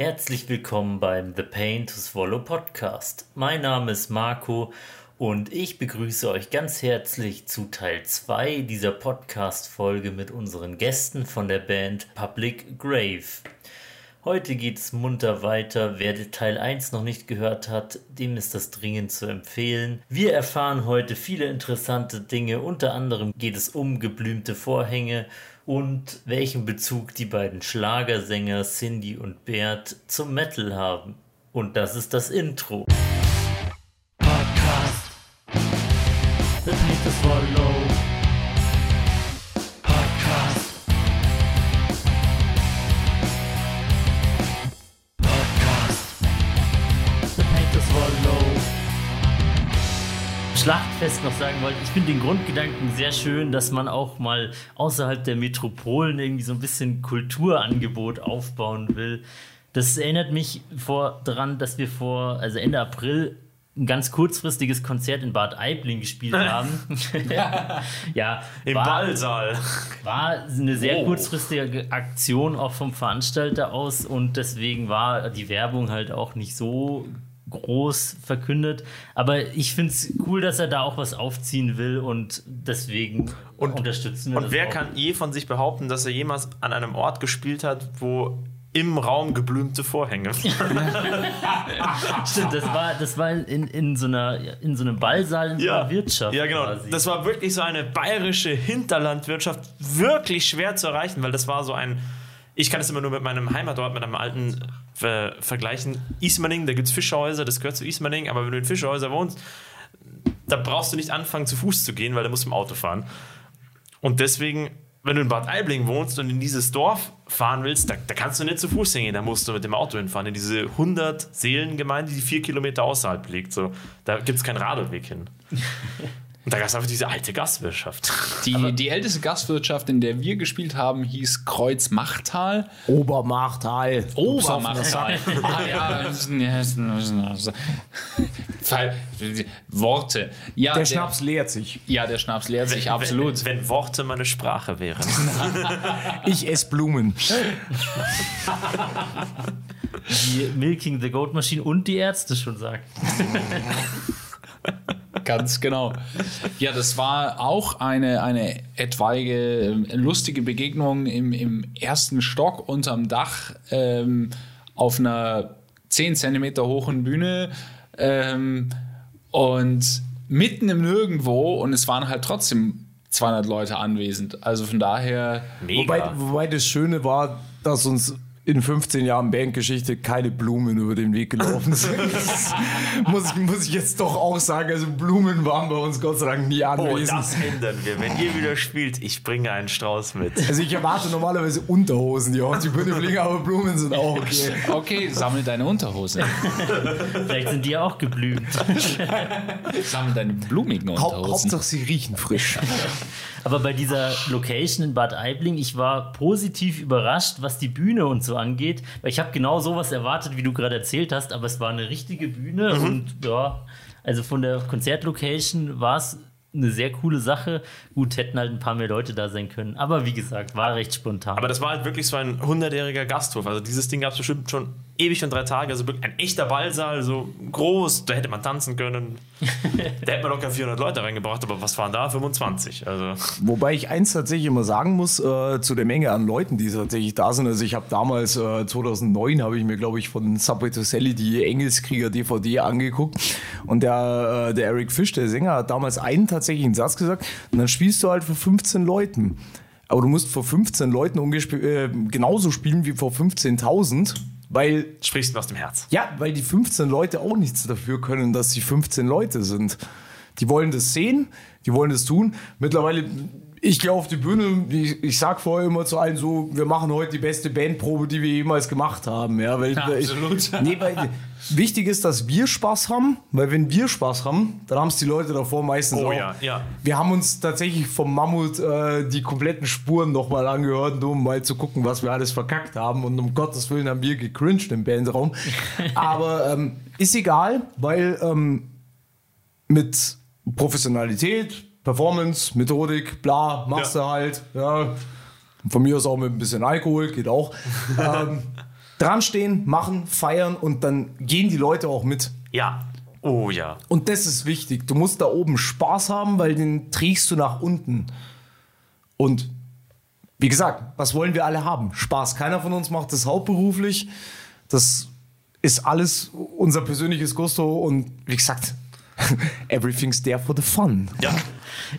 Herzlich willkommen beim The Pain to Swallow Podcast. Mein Name ist Marco und ich begrüße euch ganz herzlich zu Teil 2 dieser Podcast-Folge mit unseren Gästen von der Band Public Grave. Heute geht es munter weiter. Wer Teil 1 noch nicht gehört hat, dem ist das dringend zu empfehlen. Wir erfahren heute viele interessante Dinge. Unter anderem geht es um geblümte Vorhänge und welchen Bezug die beiden Schlagersänger Cindy und Bert zum Metal haben. Und das ist das Intro. Sagen wollte, ich finde den Grundgedanken sehr schön, dass man auch mal außerhalb der Metropolen irgendwie so ein bisschen Kulturangebot aufbauen will. Das erinnert mich vor daran, dass wir vor, also Ende April, ein ganz kurzfristiges Konzert in Bad Aibling gespielt haben. ja, Im war, Ballsaal. war eine sehr Oh. kurzfristige Aktion auch vom Veranstalter aus und deswegen war die Werbung halt auch nicht so groß verkündet. Aber ich finde es cool, dass er da auch was aufziehen will und deswegen Und- unterstützen wir Und das wer auch. kann je von sich behaupten, dass er jemals an einem Ort gespielt hat, wo im Raum geblümte Vorhänge Stimmt, das war, das war in, in, so einer, in so einem Ballsaal in so einer Wirtschaft. Ja, genau. quasi. Das war wirklich so eine bayerische Hinterlandwirtschaft, wirklich schwer zu erreichen, weil das war so ein. Ich kann es immer nur mit meinem Heimatort, mit einem alten äh, vergleichen. Ismaning, da gibt es Fischhäuser, das gehört zu Ismaning, aber wenn du in Fischhäuser wohnst, da brauchst du nicht anfangen, zu Fuß zu gehen, weil da musst du im Auto fahren. Und deswegen, wenn du in Bad Aibling wohnst und in dieses Dorf fahren willst, da, da kannst du nicht zu Fuß hingehen, da musst du mit dem Auto hinfahren, in diese 100 Seelengemeinde, die vier Kilometer außerhalb liegt. So, da gibt es keinen Radweg hin. Und da gab es einfach diese alte Gastwirtschaft. Die, die älteste Gastwirtschaft, in der wir gespielt haben, hieß Kreuzmachtal. Obermachtal. Obermachtal. ah, ja. Worte. Ja, Der Schnaps leert sich. Ja, der Schnaps leert sich absolut. Wenn, wenn Worte meine Sprache wären. Ich esse Blumen. die Milking the Goat Machine und die Ärzte schon sagt. Ganz genau. Ja, das war auch eine, eine etwaige äh, lustige Begegnung im, im ersten Stock unterm Dach ähm, auf einer 10 Zentimeter hohen Bühne ähm, und mitten im Nirgendwo und es waren halt trotzdem 200 Leute anwesend. Also von daher, Mega. Wobei, wobei das Schöne war, dass uns in 15 Jahren Bandgeschichte keine Blumen über den Weg gelaufen sind. Das muss, ich- muss ich jetzt doch auch sagen. Also Blumen waren bei uns Gott sei Dank nie oh, anwesend. das ändern wir. Wenn ihr wieder spielt, ich bringe einen Strauß mit. also ich erwarte normalerweise Unterhosen, die auf die Bühne fliegen, aber Blumen sind auch okay. okay, sammel deine Unterhose. Vielleicht sind die ja auch geblümt. Sammel deine blumigen Hau Unterhosen. Hauptsache sie riechen frisch. Aber bei dieser Location in Bad Aibling, ich war positiv überrascht, was die Bühne und so angeht, weil ich habe genau sowas erwartet, wie du gerade erzählt hast, aber es war eine richtige Bühne und ja, also von der Konzertlocation war es eine sehr coole Sache. Gut, hätten halt ein paar mehr Leute da sein können, aber wie gesagt, war recht spontan. Aber das war halt wirklich so ein hundertjähriger Gasthof. Also dieses Ding gab es bestimmt schon ewig und drei Tage. Also wirklich ein echter Ballsaal, so groß, da hätte man tanzen können. da hätte man locker 400 Leute reingebracht, aber was waren da? 25. Also Wobei ich eins tatsächlich immer sagen muss, äh, zu der Menge an Leuten, die tatsächlich da sind. Also ich habe damals, äh, 2009, habe ich mir, glaube ich, von Subway to Sally die Engelskrieger-DVD angeguckt. Und der, äh, der Eric Fish, der Sänger, hat damals einen tatsächlichen Satz gesagt. Und dann spielst du halt vor 15 Leuten. Aber du musst vor 15 Leuten äh, genauso spielen wie vor 15.000. Weil sprichst du aus dem Herz. ja, weil die 15 Leute auch nichts dafür können, dass sie 15 Leute sind. Die wollen das sehen, die wollen das tun. Mittlerweile, ich gehe auf die Bühne, ich, ich sag vorher immer zu allen so, wir machen heute die beste Bandprobe, die wir jemals gemacht haben. Ja, weil, weil absolut. nee, weil wichtig ist, dass wir Spaß haben, weil wenn wir Spaß haben, dann haben es die Leute davor meistens Oh auch. ja, ja. Wir haben uns tatsächlich vom Mammut äh, die kompletten Spuren nochmal angehört, nur um mal zu gucken, was wir alles verkackt haben. Und um Gottes Willen haben wir gecringed im Bandraum. Aber ähm, ist egal, weil ähm, mit Professionalität, Performance, Methodik, bla, machst Ja. du halt. Ja. Von mir aus auch mit ein bisschen Alkohol, geht auch. ähm, dran stehen, machen, feiern und dann gehen die Leute auch mit. Ja. Oh ja. Und das ist wichtig. Du musst da oben Spaß haben, weil den trägst du nach unten. Und wie gesagt, was wollen wir alle haben? Spaß. Keiner von uns macht das hauptberuflich. Das ist alles unser persönliches Gusto und wie gesagt, everything's there for the fun. Ja.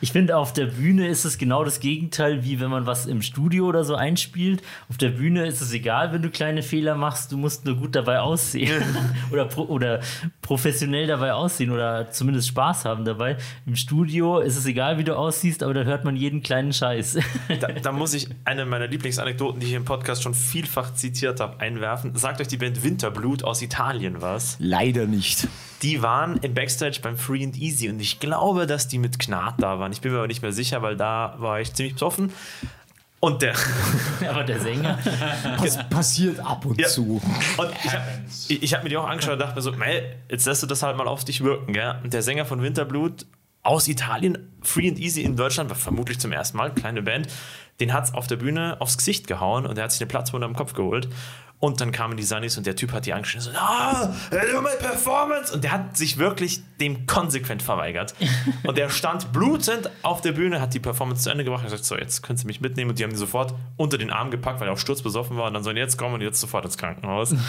Ich finde, auf der Bühne ist es genau das Gegenteil, wie wenn man was im Studio oder so einspielt. Auf der Bühne ist es egal, wenn du kleine Fehler machst, du musst nur gut dabei aussehen oder, pro, oder professionell dabei aussehen oder zumindest Spaß haben dabei. Im Studio ist es egal, wie du aussiehst, aber da hört man jeden kleinen Scheiß. Da, da muss ich eine meiner Lieblingsanekdoten, die ich im Podcast schon vielfach zitiert habe, einwerfen. Sagt euch die Band Winterblut aus Italien was? Leider nicht. Die waren im Backstage beim Free and Easy und ich glaube, dass die mit Gnad da waren. Ich bin mir aber nicht mehr sicher, weil da war ich ziemlich besoffen. Und der. aber der Sänger. Das passiert ab und Ja. zu. Und ich habe hab mir die auch angeschaut und dachte mir so, Mel, jetzt lässt du das halt mal auf dich wirken, gell? Und der Sänger von Winterblut aus Italien, Free and Easy in Deutschland, war vermutlich zum ersten Mal, kleine Band, den hat es auf der Bühne aufs Gesicht gehauen und er hat sich eine Platzwunde am Kopf geholt. Und dann kamen die Sunnies und der Typ hat die angeschnitten, so, ah, nur mal Performance. Und der hat sich wirklich dem konsequent verweigert. Und der stand blutend auf der Bühne, hat die Performance zu Ende gebracht und gesagt, so, jetzt können Sie mich mitnehmen. Und die haben ihn sofort unter den Arm gepackt, weil er auch sturzbesoffen war. Und dann sollen jetzt kommen und jetzt sofort ins Krankenhaus. Und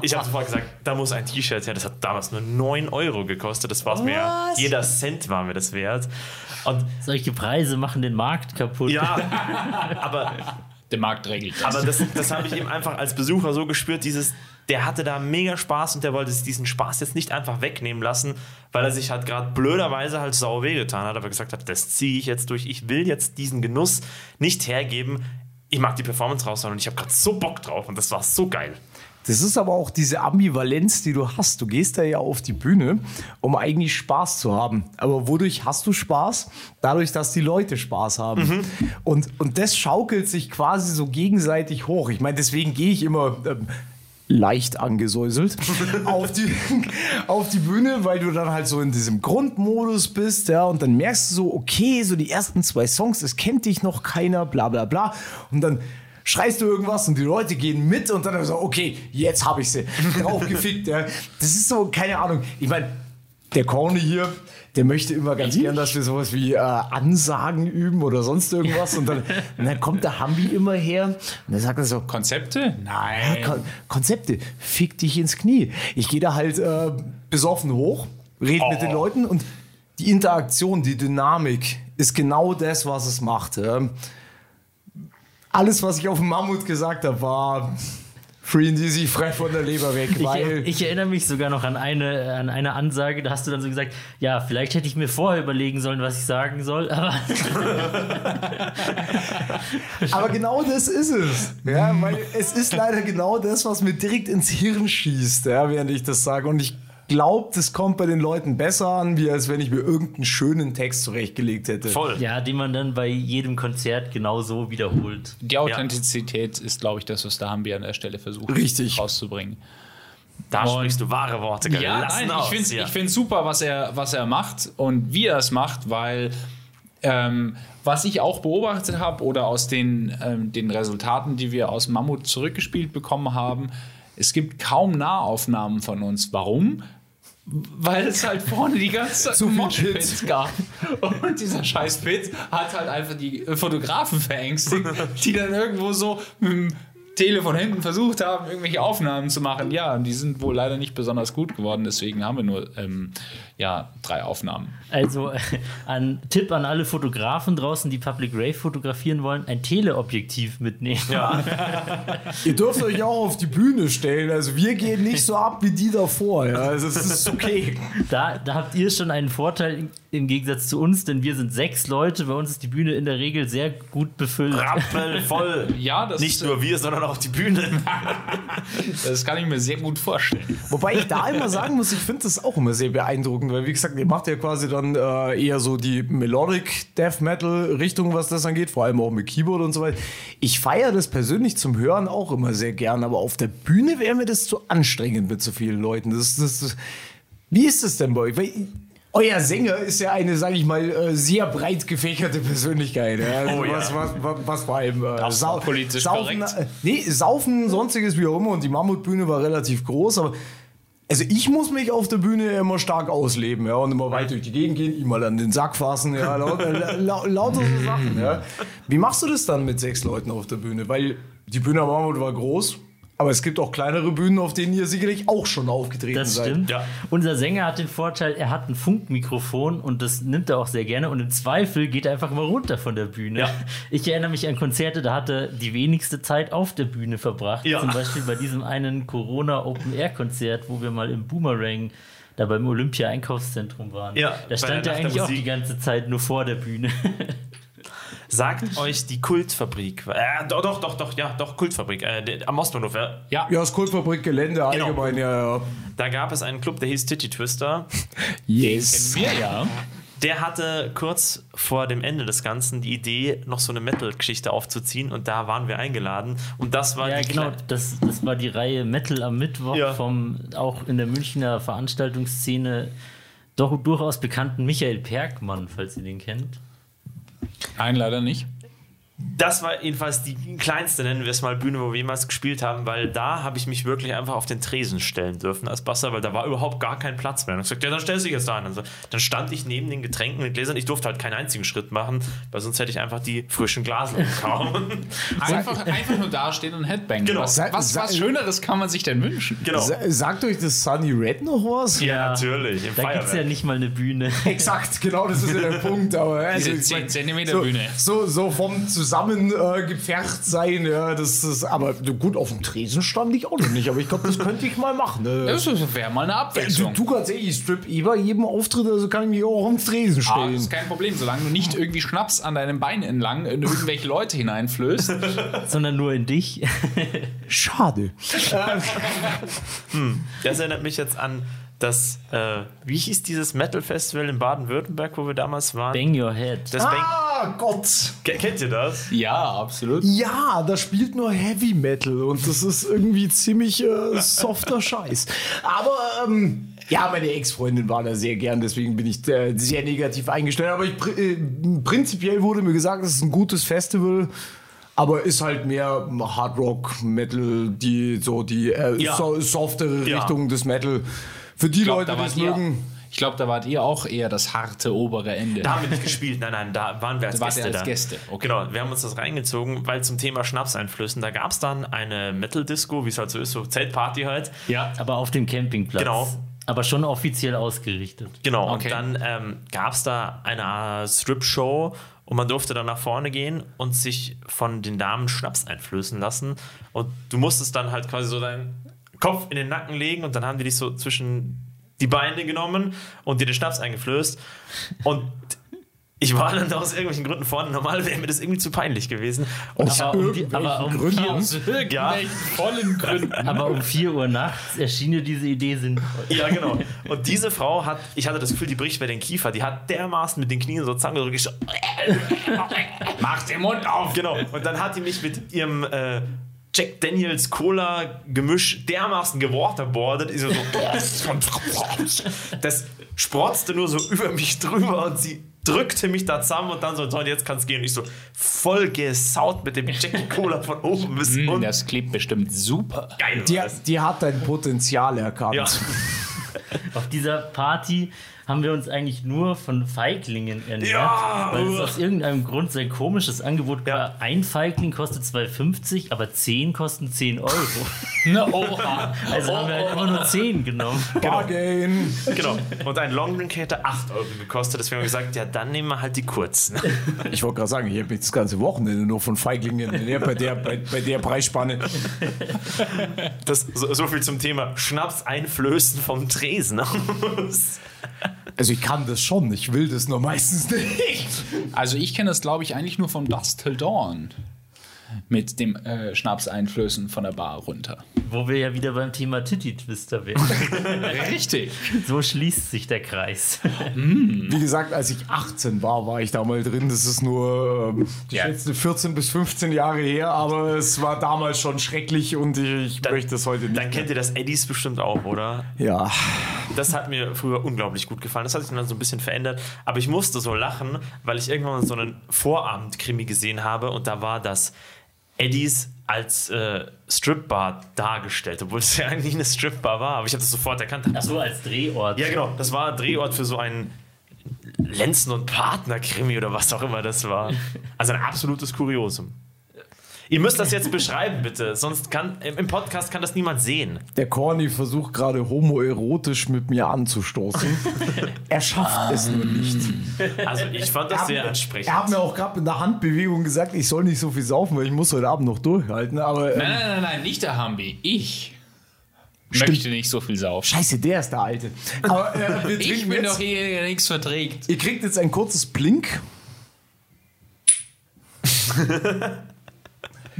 ich habe sofort gesagt, da muss ein T-Shirt her. Das hat damals nur 9 Euro gekostet. Das war es mir, jeder Cent war mir das wert. Und Solche Preise machen den Markt kaputt. ja, aber Der Markt regelt das. aber das, das habe ich eben einfach als Besucher so gespürt, dieses, der hatte da mega Spaß und der wollte sich diesen Spaß jetzt nicht einfach wegnehmen lassen, weil er sich halt gerade blöderweise halt sau wehgetan hat, aber gesagt hat, das ziehe ich jetzt durch, ich will jetzt diesen Genuss nicht hergeben, ich mag die Performance raushauen und ich habe gerade so Bock drauf und das war so geil. Das ist aber auch diese Ambivalenz, die du hast. Du gehst da ja auf die Bühne, um eigentlich Spaß zu haben. Aber wodurch hast du Spaß? Dadurch, dass die Leute Spaß haben. Und, und das schaukelt sich quasi so gegenseitig hoch. Ich meine, deswegen gehe ich immer. Ähm, leicht angesäuselt auf die, auf die Bühne, weil du dann halt so in diesem Grundmodus bist, ja, und dann merkst du so, okay, so die ersten zwei Songs, es kennt dich noch keiner, bla bla bla. Und dann schreist du irgendwas und die Leute gehen mit und dann so, okay, jetzt habe ich sie draufgefickt. Ja. Das ist so, keine Ahnung. Ich meine, der Corny hier, der möchte immer ganz gern, dass wir sowas wie äh, Ansagen üben oder sonst irgendwas. Und dann, und dann kommt der Hambi immer her und dann sagt er so, Konzepte? Nein. Kon Konzepte, fick dich ins Knie. Ich gehe da halt äh, besoffen hoch, rede mit den Leuten und die Interaktion, die Dynamik ist genau das, was es macht. ja. Alles, was ich auf dem Mammut gesagt habe, war free and easy, frei von der Leber weg, Ich, ich erinnere mich sogar noch an eine, an eine Ansage, da hast du dann so gesagt, ja, vielleicht hätte ich mir vorher überlegen sollen, was ich sagen soll, aber Aber genau das ist es. Ja, weil es ist leider genau das, was mir direkt ins Hirn schießt, ja, während ich das sage. Und ich glaube, das kommt bei den Leuten besser an, wie als wenn ich mir irgendeinen schönen Text zurechtgelegt hätte. Voll. ja, den man dann bei jedem Konzert genau so wiederholt. Die Authentizität ist, glaube ich, das, was der Hambi an der Stelle versucht Richtig. rauszubringen. Da sprichst du wahre Worte. Ja, nein, aus, ich finde ja. es find's super, was er, was er macht und wie er es macht, weil ähm, was ich auch beobachtet habe oder aus den, ähm, den Resultaten, die wir aus Mammut zurückgespielt bekommen haben, es gibt kaum Nahaufnahmen von uns. Warum? Weil es halt vorne die ganze Zeit Zu viel Moshpits gab. Und dieser scheiß Pit hat halt einfach die Fotografen verängstigt, die dann irgendwo so mit dem Telefon hinten versucht haben, irgendwelche Aufnahmen zu machen. Ja, und die sind wohl leider nicht besonders gut geworden, deswegen haben wir nur ähm, ja, drei Aufnahmen. Also äh, ein Tipp an alle Fotografen draußen, die Public Rave fotografieren wollen, ein Teleobjektiv mitnehmen. Ihr dürft euch auch auf die Bühne stellen. Also wir gehen nicht so ab wie die davor. Ja. Also es ist okay. Da, da habt ihr schon einen Vorteil im- im Gegensatz zu uns, denn wir sind sechs Leute. Bei uns ist die Bühne in der Regel sehr gut befüllt. Rappelvoll. Ja, das Nicht ist, nur wir, sondern auch die Bühne. das kann ich mir sehr gut vorstellen. Wobei ich da immer sagen muss, ich finde das auch immer sehr beeindruckend, weil wie gesagt, ihr macht ja quasi dann äh, eher so die Melodic Death Metal Richtung, was das angeht, vor allem auch mit Keyboard und so weiter. Ich feiere das persönlich zum Hören auch immer sehr gern, aber auf der Bühne wäre mir das zu anstrengend mit so vielen Leuten. Das, das, das, wie ist das denn bei euch? Weil Euer Sänger ist ja eine, sage ich mal, äh, sehr breit gefächerte Persönlichkeit. Ja? Also Oh ja. was, was, was, was vor allem äh, war politisch Saufen, korrekt. äh, nee, Saufen, sonstiges wie auch immer. Und die Mammutbühne war relativ groß, aber also ich muss mich auf der Bühne immer stark ausleben, ja, und immer weit durch die Gegend gehen, ihm mal an den Sack fassen, ja, laut, äh, lau- lauter so Sachen, ja. Wie machst du das dann mit sechs Leuten auf der Bühne? Weil die Bühne am Mammut war groß, aber es gibt auch kleinere Bühnen, auf denen ihr sicherlich auch schon aufgetreten Das seid. stimmt. Ja. Unser Sänger hat den Vorteil, er hat ein Funkmikrofon und das nimmt er auch sehr gerne und im Zweifel geht er einfach immer runter von der Bühne. Ja. Ich erinnere mich an Konzerte, da hat er die wenigste Zeit auf der Bühne verbracht. Ja. Zum Beispiel bei diesem einen Corona Open Air Konzert, wo wir mal im Boomerang da beim Olympia Einkaufszentrum waren. Ja, da stand er eigentlich auch die ganze Zeit nur vor der Bühne. Sagt euch die Kultfabrik. Äh, doch, doch, doch, doch, ja, doch, Kultfabrik. Äh, am Ostbahnhof, ja. Ja, Ja, das Kultfabrik-Gelände Genau. allgemein, ja, ja. Da gab es einen Club, der hieß Titty Twister. Yes. wir ja. Der hatte kurz vor dem Ende des Ganzen die Idee, noch so eine Metal-Geschichte aufzuziehen und da waren wir eingeladen. Und das war ja, die genau, das, das war die Reihe Metal am Mittwoch Ja. vom auch in der Münchner Veranstaltungsszene doch durchaus bekannten Michael Perkmann, falls ihr den kennt. Nein, leider nicht. Das war jedenfalls die kleinste, nennen wir es mal, Bühne, wo wir jemals gespielt haben, weil da habe ich mich wirklich einfach auf den Tresen stellen dürfen als Basser, weil da war überhaupt gar kein Platz mehr. Und ich gesagt, ja, dann stellst du dich jetzt da hin. Also, dann stand ich neben den Getränken mit Gläsern. Ich durfte halt keinen einzigen Schritt machen, weil sonst hätte ich einfach die frischen Glasen bekommen. Einfach, einfach nur dastehen und Headbang. Genau. Was, was, was Schöneres kann man sich denn wünschen? genau. Sa- Sagt euch das Sunny Red noch was? Ja, natürlich. Im Da gibt es ja nicht mal eine Bühne. Exakt, genau, das ist ja der Punkt. Aber also, Diese ich mein, 10 Zentimeter so, Bühne. So, so vom zusammen äh, sein, ja, das ist, aber gut, auf dem Tresen stand ich auch noch nicht, aber ich glaube, das könnte ich mal machen. Äh, Das wäre mal eine du, Abwechslung. du ganz ehrlich, ich strip eh bei jedem Auftritt, also kann ich mich auch auf den Tresen Ah, stellen. das ist kein Problem, solange du nicht irgendwie Schnaps an deinem Bein entlang in irgendwelche Leute hineinflößt. sondern nur in dich. Schade. Das erinnert mich jetzt an das, äh, wie hieß dieses Metal-Festival in Baden-Württemberg, wo wir damals waren? Bang your head. Das Bang Ah, Gott. Ke- Kennt ihr das? Ja, absolut. Ja, da spielt nur Heavy Metal und das ist irgendwie ziemlich äh, softer Scheiß. Aber ähm, ja, meine Ex-Freundin war da sehr gern, deswegen bin ich äh, sehr negativ eingestellt. Aber ich, äh, prinzipiell wurde mir gesagt, es ist ein gutes Festival. Aber ist halt mehr Hard Rock, Metal, die so die äh, Ja. so, softere Ja. Richtung des Metal. Für die glaub, Leute, die es mögen. Ich glaube, da wart ihr auch eher das harte obere Ende. Da haben wir nicht gespielt, nein, nein, da waren wir als Da Gäste als da. Gäste, okay. Genau, wir haben uns das reingezogen, weil zum Thema Schnapseinflößen, da gab es dann eine Metal-Disco, wie es halt so ist, so Zeltparty halt. Ja, aber auf dem Campingplatz. Genau. Aber schon offiziell ausgerichtet. Genau, Okay. und dann ähm, gab es da eine Strip-Show und man durfte dann nach vorne gehen und sich von den Damen Schnaps einflößen lassen. Und du musstest dann halt quasi so deinen Kopf in den Nacken legen und dann haben die dich so zwischen die Beine genommen und dir den Schnaps eingeflößt. Und ich war dann aus irgendwelchen Gründen vorne. Normal wäre mir das irgendwie zu peinlich gewesen. Und Aus Aber um, die, aber, um Gründen. vier, ja, vollen Gründen. aber um 4 Uhr nachts erschien dir diese Idee sinnvoll. Ja, genau. Und diese Frau hat, ich hatte das Gefühl, die bricht bei den Kiefer. Die hat dermaßen mit den Knien so zusammengedrückt. Ich so, Mach den Mund auf! genau. Und dann hat die mich mit ihrem äh, Jack Daniels Cola Gemisch dermaßen gewaterboardet. Ich so, so das sprotzte nur so über mich drüber und sie drückte mich da zusammen und dann so, so, und jetzt kann's gehen. Und ich so voll gesaut mit dem Jackie Cola von oben bis Mm, unten. Das klebt bestimmt super. Geil. Die, die hat dein Potenzial erkannt. Ja. Auf dieser Party haben wir uns eigentlich nur von Feiglingen ernährt, Ja, weil es aus irgendeinem Grund so ein komisches Angebot Ja. war. Ein Feigling kostet 2,50, aber 10 kosten 10 Euro. Na, oha. Also haben wir halt immer nur 10 genommen. Bargain. Genau. Und ein Longdrink hätte 8 Euro gekostet. Deswegen haben wir gesagt, ja, dann nehmen wir halt die kurzen. Ich wollte gerade sagen, ich habe mich das ganze Wochenende nur von Feiglingen ernährt bei der, bei, bei der Preisspanne. Das, so, so viel zum Thema Schnaps einflößen vom Tresen aus. Also ich kann das schon, ich will das nur meistens nicht. Also ich kenne das, glaube ich, eigentlich nur von Dust Till Dawn. Mit dem äh, Schnapseinflößen von der Bar runter. Wo wir ja wieder beim Thema Titty-Twister wären. Richtig. So schließt sich der Kreis. Wie gesagt, als ich 18 war, war ich da mal drin. Das ist nur ähm, Ja. geschätzte 14 bis 15 Jahre her, aber es war damals schon schrecklich und ich, ich möchte das heute nicht. Dann kennt ihr das Eddies bestimmt auch, oder? ja. Das hat mir früher unglaublich gut gefallen. Das hat sich dann so ein bisschen verändert. Aber ich musste so lachen, weil ich irgendwann mal so einen Vorabend-Krimi gesehen habe und da war das Eddies als äh, Stripbar dargestellt, obwohl es ja eigentlich eine Stripbar war. Aber ich habe das sofort erkannt. Ach so, als Drehort. Ja, genau. Das war Drehort für so einen Lenzen- und Partner-Krimi oder was auch immer das war. Also ein absolutes Kuriosum. Ihr müsst das jetzt beschreiben, bitte. Sonst kann im Podcast kann das niemand sehen. Der Corny versucht gerade homoerotisch mit mir anzustoßen. er schafft es nur nicht. Also ich fand das sehr ansprechend. Er hat mir auch gerade mit der Handbewegung gesagt, ich soll nicht so viel saufen, weil ich muss heute Abend noch durchhalten. Aber ähm, Nein, nein, nein, nein, nicht der Hambi. Ich Stimmt. möchte nicht so viel saufen. Scheiße, der ist der Alte. Aber äh, wir Ich bin jetzt. doch hier, der nichts verträgt. Ihr kriegt jetzt ein kurzes Blink.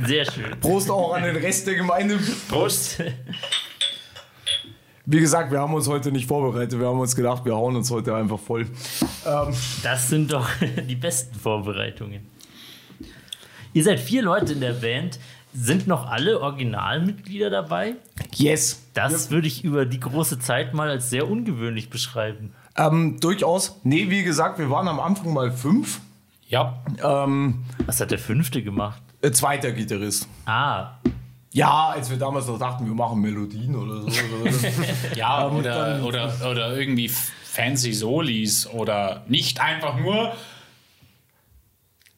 Sehr schön. Prost auch an den Rest der Gemeinde. Prost. Wie gesagt, wir haben uns heute nicht vorbereitet. Wir haben uns gedacht, wir hauen uns heute einfach voll. Ähm, Das sind doch die besten Vorbereitungen. Ihr seid vier Leute in der Band. Sind noch alle Originalmitglieder dabei? yes. Das würde ich über die große Zeit mal als sehr ungewöhnlich beschreiben. Ähm, durchaus. Nee, wie gesagt, wir waren am Anfang mal fünf. Ja. Ähm, Was hat der fünfte gemacht? Äh, zweiter Gitarrist. Ah, Ja, als wir damals noch dachten, wir machen Melodien oder so. Ja, Ähm, oder, oder, oder irgendwie fancy Solis oder nicht einfach nur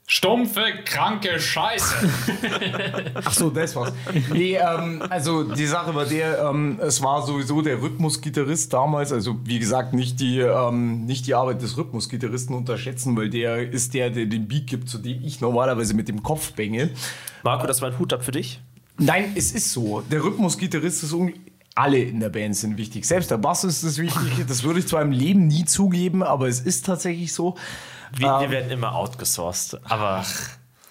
stumpfe, kranke Scheiße. Ach so, das war's. Nee, ähm, also die Sache war der, ähm, es war sowieso der Rhythmusgitarrist damals, also wie gesagt, nicht die, ähm, nicht die Arbeit des Rhythmusgitarristen unterschätzen, weil der ist der, der den Beat gibt, zu dem ich normalerweise mit dem Kopf bänge. Marco, das war ein Hut ab für dich. Nein, es ist so. Der Rhythmusgitarrist ist un alle in der Band sind wichtig. Selbst der Bass ist das wichtig. Das würde ich zwar im Leben nie zugeben, aber es ist tatsächlich so. Wir, Ähm. wir werden immer outgesourced. Aber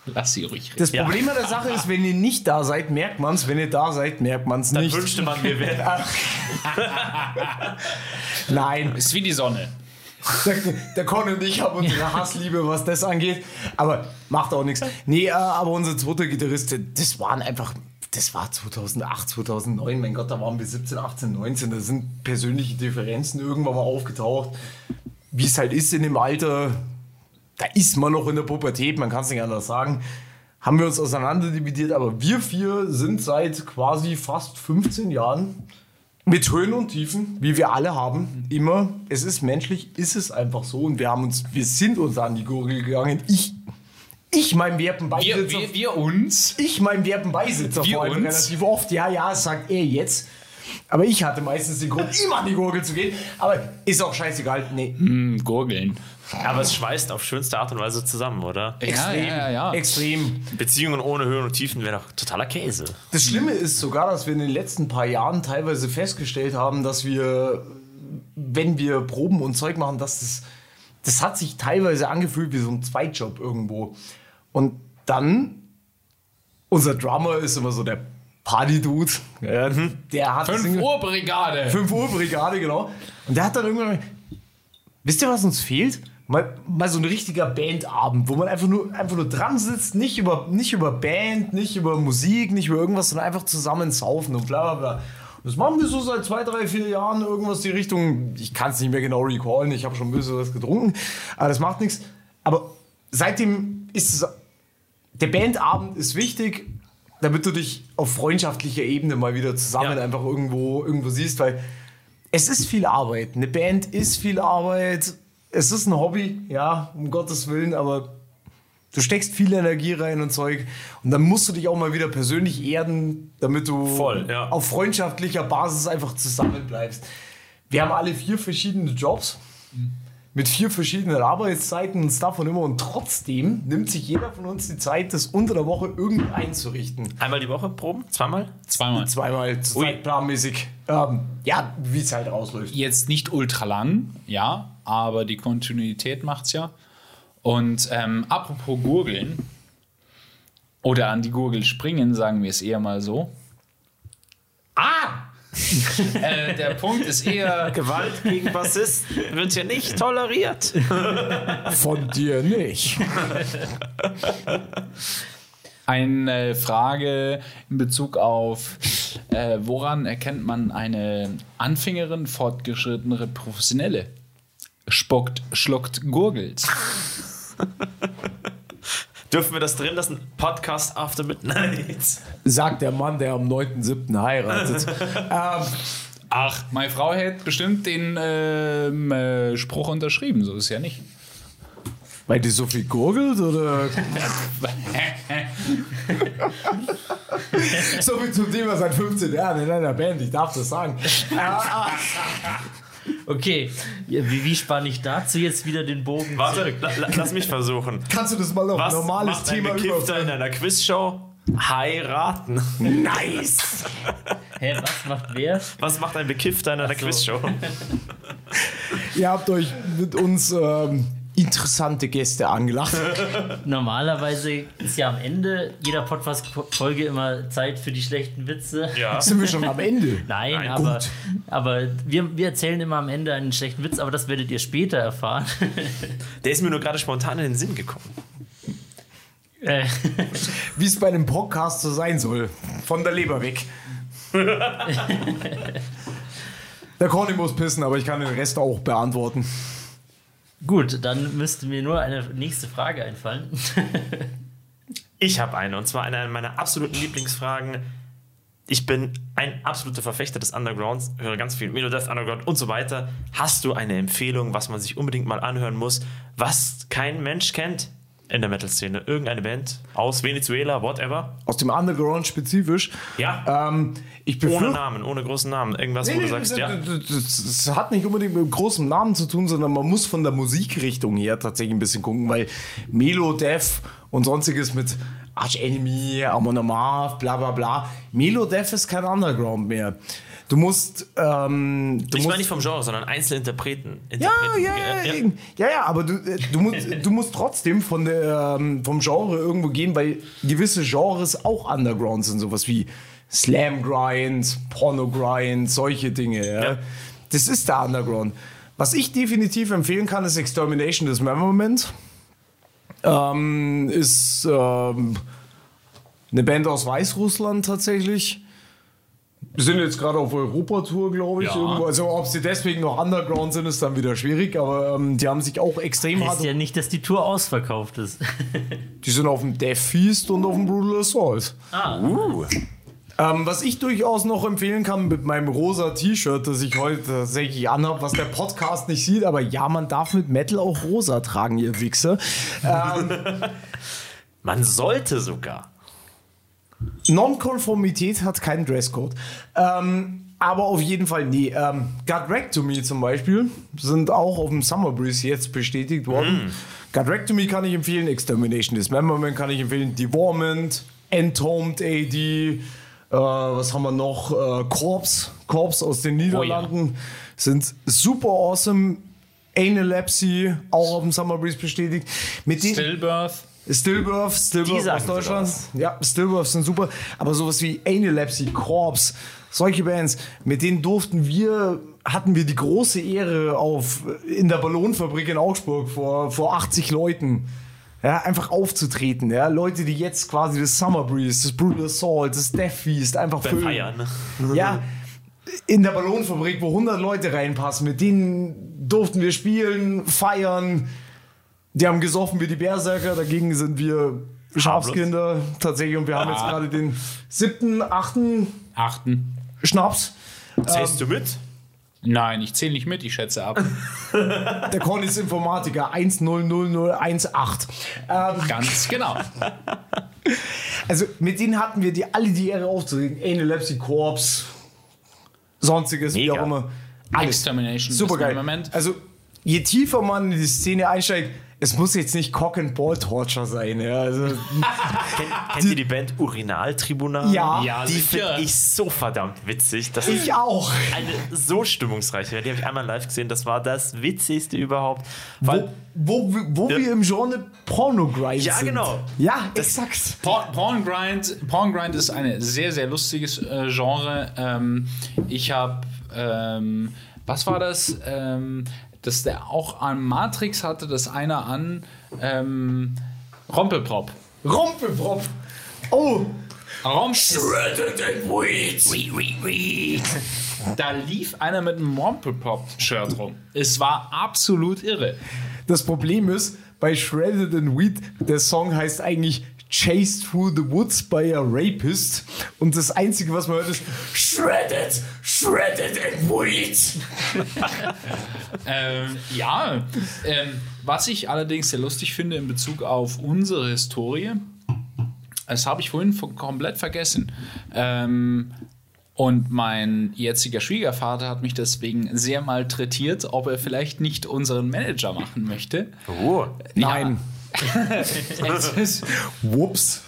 Lass sie ruhig reden. Das Ja. Problem an der Sache ist, wenn ihr nicht da seid, merkt man es. Wenn ihr da seid, merkt man es dann nicht. wünschte man, wir wären. Nein, Ist wie die Sonne. der, der Con und ich haben unsere Hassliebe, was das angeht. Aber macht auch nichts. Nee, äh, aber unser zweiter Gitarrist, das waren einfach. Das war 2008, 2009. Mein Gott, da waren wir 17, 18, 19. Da sind persönliche Differenzen irgendwann mal aufgetaucht. Wie es halt ist in dem Alter, da ist man noch in der Pubertät, man kann es nicht anders sagen. Haben wir uns auseinanderdividiert, aber wir vier sind seit quasi fast 15 Jahren mit Höhen und Tiefen, wie wir alle haben, immer. Es ist menschlich, ist es einfach so. Und wir haben uns, wir sind uns an die Gurgel gegangen. Ich, ich meinem werten Wir, wir, wir uns. ich meinem werten Beisitzer Wir vor allem uns? relativ oft. Ja, ja, sagt er jetzt. Aber ich hatte meistens den Grund, immer an die Gurgel zu gehen. Aber ist auch scheißegal. Nee, Hm, Gurgeln. Aber es schweißt auf schönste Art und Weise zusammen, oder? extrem. ja, ja, ja. Extrem. Beziehungen ohne Höhen und Tiefen wäre doch totaler Käse. Das Schlimme ist sogar, dass wir in den letzten paar Jahren teilweise festgestellt haben, dass wir, wenn wir Proben und Zeug machen, dass das, das hat sich teilweise angefühlt wie so ein Zweitjob irgendwo. Und dann, unser Drummer ist immer so der Party-Dude. Ja, der hat 5 Single- Uhr Brigade. 5 Uhr Brigade, genau. Und der hat dann irgendwann, wisst ihr, was uns fehlt? Mal, mal so ein richtiger Bandabend, wo man einfach nur, einfach nur dran sitzt, nicht über, nicht über Band, nicht über Musik, nicht über irgendwas, sondern einfach zusammen saufen und bla bla bla. Und Das machen wir so seit zwei, drei, vier Jahren, irgendwas die Richtung, ich kann es nicht mehr genau recallen, ich habe schon ein bisschen was getrunken, aber das macht nichts. Aber seitdem ist es, der Bandabend ist wichtig, damit du dich auf freundschaftlicher Ebene mal wieder zusammen Ja. einfach irgendwo, irgendwo siehst, weil es ist viel Arbeit. Eine Band ist viel Arbeit. Es ist ein Hobby, ja, um Gottes Willen, aber du steckst viel Energie rein und Zeug. Und dann musst du dich auch mal wieder persönlich erden, damit du Voll, ja. auf freundschaftlicher Basis einfach zusammen bleibst. Wir haben alle vier verschiedene Jobs mit vier verschiedenen Arbeitszeiten und Stuff und immer. Und trotzdem nimmt sich jeder von uns die Zeit, das unter der Woche irgendwie einzurichten. Einmal die Woche proben? Zweimal? Zweimal. Zweimal zur Ui. Zeit planmäßig. Ähm, ja, wie es halt ausläuft. Jetzt nicht ultra lang, ja, aber die Kontinuität macht's ja. Und ähm, apropos Gurgeln oder an die Gurgel springen, sagen wir es eher mal so. Ah! äh, der Punkt ist eher. Gewalt gegen Bassisten wird ja nicht toleriert. Von dir nicht. Eine Frage in Bezug auf Äh, woran erkennt man eine Anfängerin, fortgeschrittene, professionelle? Spuckt, schluckt, gurgelt. Dürfen wir das drin lassen? Podcast After Midnight. Sagt der Mann, der am 9.7. heiratet. ähm, Ach, meine Frau hätte bestimmt den ähm, äh, Spruch unterschrieben, so ist ja nicht. weil die so viel gurgelt oder? so viel zum Thema seit 15 Jahren in einer Band, ich darf das sagen. Okay, wie, wie spanne ich dazu jetzt wieder den Bogen Warte, zurück? la, la, lass mich versuchen. Kannst du das mal auf Was normales macht ein Thema Bekiffter in einer Quizshow? Heiraten. Nice! Hä, was macht wer? Was macht ein Bekiffter in einer so. Quizshow? Ihr habt euch mit uns ähm, interessante Gäste angelacht. Normalerweise ist ja am Ende jeder Podcast-Folge immer Zeit für die schlechten Witze. Ja. Sind wir schon am Ende? Nein, Nein, aber, gut. aber wir, wir erzählen immer am Ende einen schlechten Witz, aber das werdet ihr später erfahren. Der ist mir nur gerade spontan in den Sinn gekommen. Äh, Wie es bei einem Podcast so sein soll. Von der Leber weg. der Conny muss pissen, aber ich kann den Rest auch beantworten. Gut, dann müsste mir nur eine nächste Frage einfallen. Ich habe eine, und zwar eine meiner absoluten Lieblingsfragen. Ich bin ein absoluter Verfechter des Undergrounds, höre ganz viel Melodeath Underground und so weiter. Hast du eine Empfehlung, was man sich unbedingt mal anhören muss, was kein Mensch kennt in der Metal-Szene? Irgendeine Band aus Venezuela, whatever? Aus dem Underground spezifisch. Ja. Ähm, ich Ohne. Namen, ohne großen Namen. Irgendwas, wo du sagst, ja. das, das, das hat nicht unbedingt mit großem Namen zu tun, sondern man muss von der Musikrichtung her tatsächlich ein bisschen gucken, weil Melo, Death und sonstiges mit Arch Enemy, Amon Amarth, bla bla bla. Melo Death ist kein Underground mehr. Du musst. Ähm, du Ich musst meine nicht vom Genre, sondern einzelne Interpreten. ja, Interpreten. ja, ja, ja, ja, ja, aber du, äh, du, musst, du musst trotzdem von der, ähm, vom Genre irgendwo gehen, weil gewisse Genres auch Underground sind, sowas wie Slam Grind, Porno Grind, solche Dinge. Ja. Ja. Das ist der Underground. Was ich definitiv empfehlen kann, ist Extermination Dismemberment. Ähm, ist ähm, eine Band aus Weißrussland tatsächlich. Wir sind jetzt gerade auf Europatour, glaube ich. Ja. Irgendwo. Also ob sie deswegen noch Underground sind, ist dann wieder schwierig. Aber ähm, die haben sich auch extrem hart. Heißt ja nicht, dass die Tour ausverkauft ist. Die sind auf dem Death Feast und auf dem Brutal Assault. ah, Ähm, was ich durchaus noch empfehlen kann mit meinem rosa T-Shirt, das ich heute tatsächlich anhabe, was der Podcast nicht sieht, aber ja, man darf mit Metal auch rosa tragen, ihr Wichser. Ähm, Man sollte sogar. Nonkonformität hat keinen Dresscode. Ähm, aber auf jeden Fall, nee. Ähm, Got Wrecked to Me zum Beispiel sind auch auf dem Summer Breeze jetzt bestätigt worden. Got Wrecked to Me kann ich empfehlen, Extermination Dismemberment kann ich empfehlen, Devorment, Entombed AD, äh, was haben wir noch? Äh, Corpse, Corpse aus den Niederlanden sind super awesome. Analepsy, auch auf dem Summer Breeze bestätigt. Mit Stillbirth. Stillbirth, Stillbirth aus Deutschland. Ja, Stillbirth sind super. Aber sowas wie Analepsy, Corpse, solche Bands, mit denen durften wir, hatten wir die große Ehre auf, in der Ballonfabrik in Augsburg vor, vor 80 Leuten. Ja, einfach aufzutreten, ja. Leute, die jetzt quasi das Summer Breeze, das Brutal Assault, das Death Feast einfach füllen. Feiern. ne? Ja, in der Ballonfabrik, wo 100 Leute reinpassen, mit denen durften wir spielen, feiern. Die haben gesoffen wie die Berserker, dagegen sind wir Schafskinder tatsächlich und wir haben jetzt gerade den siebten, achten Achten. Schnaps. Zählst du mit? Nein, ich zähle nicht mit, ich schätze ab. Der Conny ist Informatiker 100018. Ähm, Ganz genau. also mit denen hatten wir die alle die Ehre aufzureden. Analepsy Corps, sonstiges, wie Mega. auch immer. Alles. Extermination. Super geil. Also, je tiefer man in die Szene einsteigt, es muss jetzt nicht Cock and Ball Torture sein. Ja, also, Kennt, kennt ihr die Band Urinaltribunal? Ja. Ja, Die finde ich so verdammt witzig. Das ist ich auch. eine so stimmungsreiche. Die habe ich einmal live gesehen. Das war das witzigste überhaupt. Wo, Weil wo, wo Ja. wir im Genre Porno-Grind Ja, sind. genau. Ja, exakt. Porn, Porn, Grind, Porn Grind ist ein sehr, sehr lustiges äh, Genre. Ähm, ich habe, ähm, was war das? Ähm, dass der auch an Matrix hatte, das einer an ähm, Rompelprop. Rumpelpropf. Oh, Shredded and Weed. Da lief einer mit einem Mompelpop-Shirt rum. Es war absolut irre. Das Problem ist, bei Shredded and Weed, der Song heißt eigentlich Chased Through the Woods by a Rapist. Und das Einzige, was man hört, ist Shredded, Shredded and Weed. Ähm, ja, ähm, was ich allerdings sehr lustig finde in Bezug auf unsere Historie, das habe ich vorhin komplett vergessen. Ähm, und mein jetziger Schwiegervater hat mich deswegen sehr malträtiert, ob er vielleicht nicht unseren Manager machen möchte. Oh. Nein. Es ist, Whoops.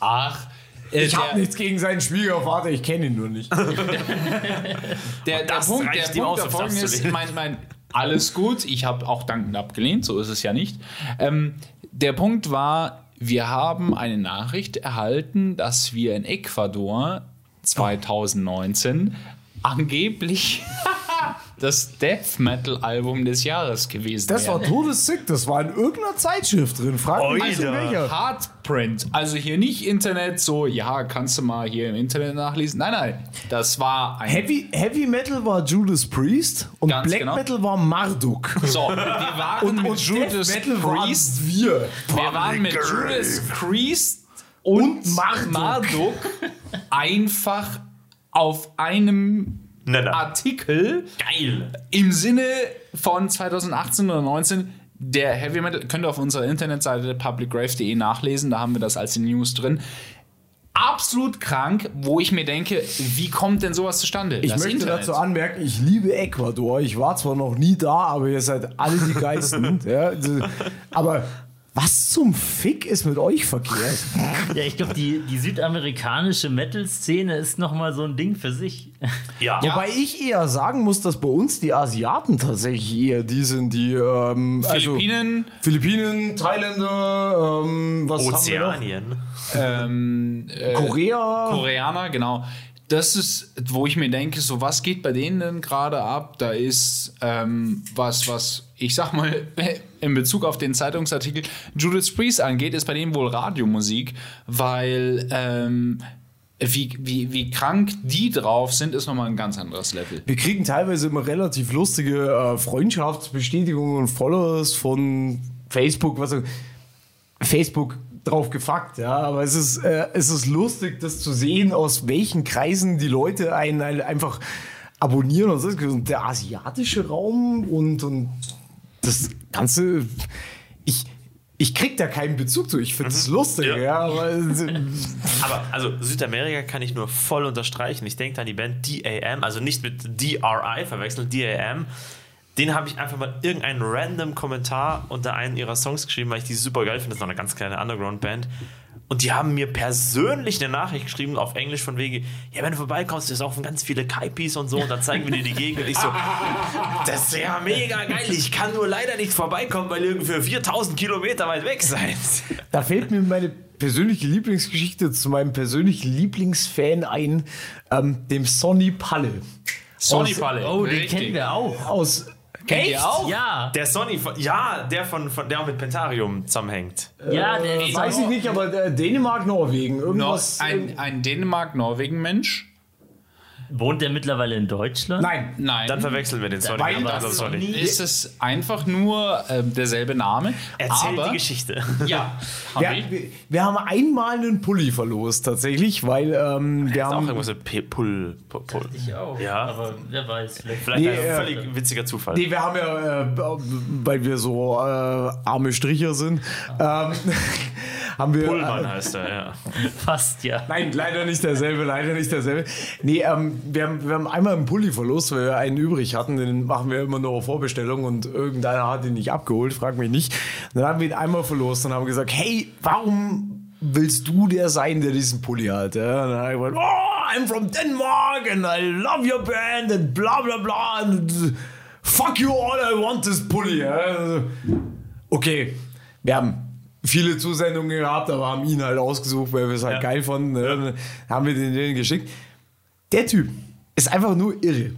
ach, äh, Ich habe nichts gegen seinen Schwiegervater, ich kenne ihn nur nicht. der, der Punkt, der Punkt zu ist, mein, mein, alles gut, ich habe auch dankend abgelehnt, so ist es ja nicht. Ähm, der Punkt war, wir haben eine Nachricht erhalten, dass wir in Ecuador 2019 angeblich das Death Metal Album des Jahres gewesen Das war wären. todessick, das war in irgendeiner Zeitschrift drin. Frag mich nicht in welcher. Hardprint. Also hier nicht Internet, so, ja, kannst du mal hier im Internet nachlesen. Nein, nein, das war ein Heavy, Heavy Metal war Judas Priest und Ganz Black genau. Metal war Marduk. So, wir waren mit Judas Death Metal waren Priest. wir. Wir waren mit Judas Priest und, Und Marduk. Marduk einfach auf einem Nenner. Artikel Geil. im Sinne von 2018 oder 19 der Heavy Metal, könnt ihr auf unserer Internetseite publicgrave.de nachlesen, da haben wir das als News drin. Absolut krank, wo ich mir denke, wie kommt denn sowas zustande? Ich Das möchte Internet. dazu anmerken, ich liebe Ecuador. Ich war zwar noch nie da, aber ihr seid alle die Geisten. ja, aber was zum Fick ist mit euch verkehrt? Ja, ich glaube, die, die südamerikanische Metal-Szene ist nochmal so ein Ding für sich. Ja. Wobei ich eher sagen muss, dass bei uns die Asiaten tatsächlich eher die sind, die ähm, Philippinen, Also Philippinen, Thailänder, ähm, was Ozeanien. ähm, äh, haben wir noch? Korea. Koreaner, genau. Das ist, wo ich mir denke, so was geht bei denen denn gerade ab? Da ist ähm, was, was ich sag mal in Bezug auf den Zeitungsartikel Judas Priest angeht, ist bei denen wohl Radiomusik, weil ähm, wie, wie, wie krank die drauf sind, ist nochmal ein ganz anderes Level. Wir kriegen teilweise immer relativ lustige äh, Freundschaftsbestätigungen und Followers von Facebook, was auch- Facebook drauf gefuckt, ja, aber es ist, äh, es ist lustig, das zu sehen, aus welchen Kreisen die Leute einen, einen einfach abonnieren und so. Und der asiatische Raum und, und das Ganze, ich, ich krieg da keinen Bezug zu. Ich finde es lustig, Ja. ja, aber Aber also Südamerika kann ich nur voll unterstreichen. Ich denke an die Band DAM, also nicht mit DRI verwechseln, DAM. Den habe ich einfach mal irgendeinen random Kommentar unter einen ihrer Songs geschrieben, weil ich die super geil finde. Das ist noch eine ganz kleine Underground-Band. Und die haben mir persönlich eine Nachricht geschrieben auf Englisch von wegen, ja, wenn du vorbeikommst, ist auch ganz viele Kaipis und so und dann zeigen wir dir die Gegend. Und ich so, das ist ja mega geil. Ich kann nur leider nicht vorbeikommen, weil ihr irgendwie 4000 Kilometer weit weg seid. Da fällt mir meine persönliche Lieblingsgeschichte zu meinem persönlichen Lieblingsfan ein, ähm, dem Sonny Palle. Sonny Aus- Palle. Oh, den richtig. kennen wir auch. Aus Kennt ihr auch? Ja, Der Sonny, von, ja, der von, von der auch mit Pentarium zusammenhängt. ja, der Weiß ich nicht, aber äh, Dänemark, Norwegen, No, irgendwas. ein, ein Dänemark-Norwegen-Mensch? Wohnt der mittlerweile in Deutschland? Nein, Nein. Dann verwechseln wir den Sonny Weil das unserem ist es einfach nur äh, derselbe Name. Erzähl aber, die Geschichte. Ja, wir, hab ich. wir, wir haben einmal einen Pulli verlost, tatsächlich, weil ähm, wir Ist auch haben. irgendwas mit P- Pull. Pull, Pull. Ich auch. Ja. Aber wer weiß. Vielleicht, Vielleicht Nee, ein äh, völlig witziger Zufall. Nee, wir haben ja, äh, weil wir so äh, arme Stricher sind, ähm, haben wir. Pullmann Äh, heißt er, ja. fast ja. Nein, leider nicht derselbe, leider nicht derselbe. Nee, ähm, wir, haben, wir haben einmal einen Pulli verlost, weil wir einen übrig hatten. Den machen wir immer nur auf Vorbestellung und irgendeiner hat ihn nicht abgeholt, frag mich nicht. Dann haben wir ihn einmal verlost und haben gesagt, hey, warum willst du der sein, der diesen Pulli hat? Ja, und dann habe ich gesagt, oh, I'm from Denmark and I love your band and bla bla bla and fuck you all, I want this Pulli. Ja, also, okay, wir haben viele Zusendungen gehabt, aber haben ihn halt ausgesucht, weil wir es halt Ja. geil fanden. Ne? Dann Haben wir den denen geschickt. Der Typ ist einfach nur irre.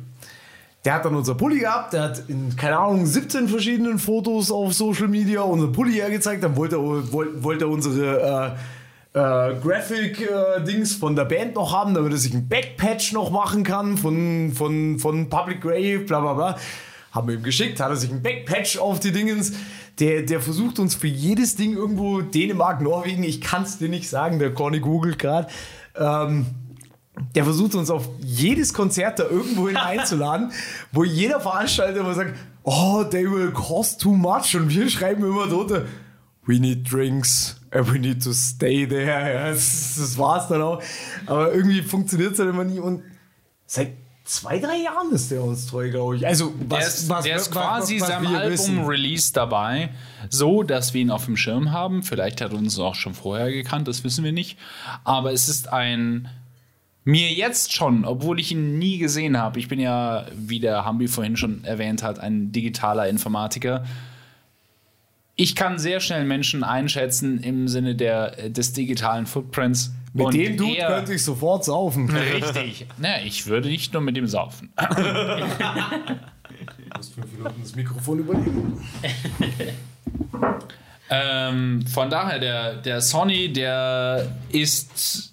Der hat dann unser Pulli gehabt, der hat in, keine Ahnung, 17 verschiedenen Fotos auf Social Media unser Pulli hergezeigt, dann wollte er, wollte, wollte er unsere äh, äh, Graphic-Dings von der Band noch haben, damit er sich ein Backpatch noch machen kann von, von, von Public Grave, bla bla bla. Haben wir ihm geschickt, hat er sich ein Backpatch auf die Dingens. Der, der versucht uns für jedes Ding irgendwo, Dänemark, Norwegen, ich kann es dir nicht sagen, der Conny googelt gerade. Ähm, der versucht uns auf jedes Konzert da irgendwo hin einzuladen, wo jeder Veranstalter immer sagt, oh, they will cost too much. Und wir schreiben immer drunter, we need drinks, and we need to stay there. Ja, das, das war's dann auch. Aber irgendwie funktioniert es halt immer nie. Und seit zwei, drei Jahren ist der uns treu, glaube ich. Also, was, Der ist, was, der ist was- quasi was seinem. Album-Release dabei, so dass wir ihn auf dem Schirm haben. Vielleicht hat er uns auch schon vorher gekannt, das wissen wir nicht. Aber es ist ein mir jetzt schon, obwohl ich ihn nie gesehen habe, ich bin ja, wie der Hambi vorhin schon erwähnt hat, ein digitaler Informatiker. Ich kann sehr schnell Menschen einschätzen im Sinne der, des digitalen Footprints. Mit Und dem Dude er- könnte ich sofort saufen. Richtig. Na, ich würde nicht nur mit ihm saufen. fünf Minuten das Mikrofon überlegen. Ähm, von daher, der, der Sonny, der ist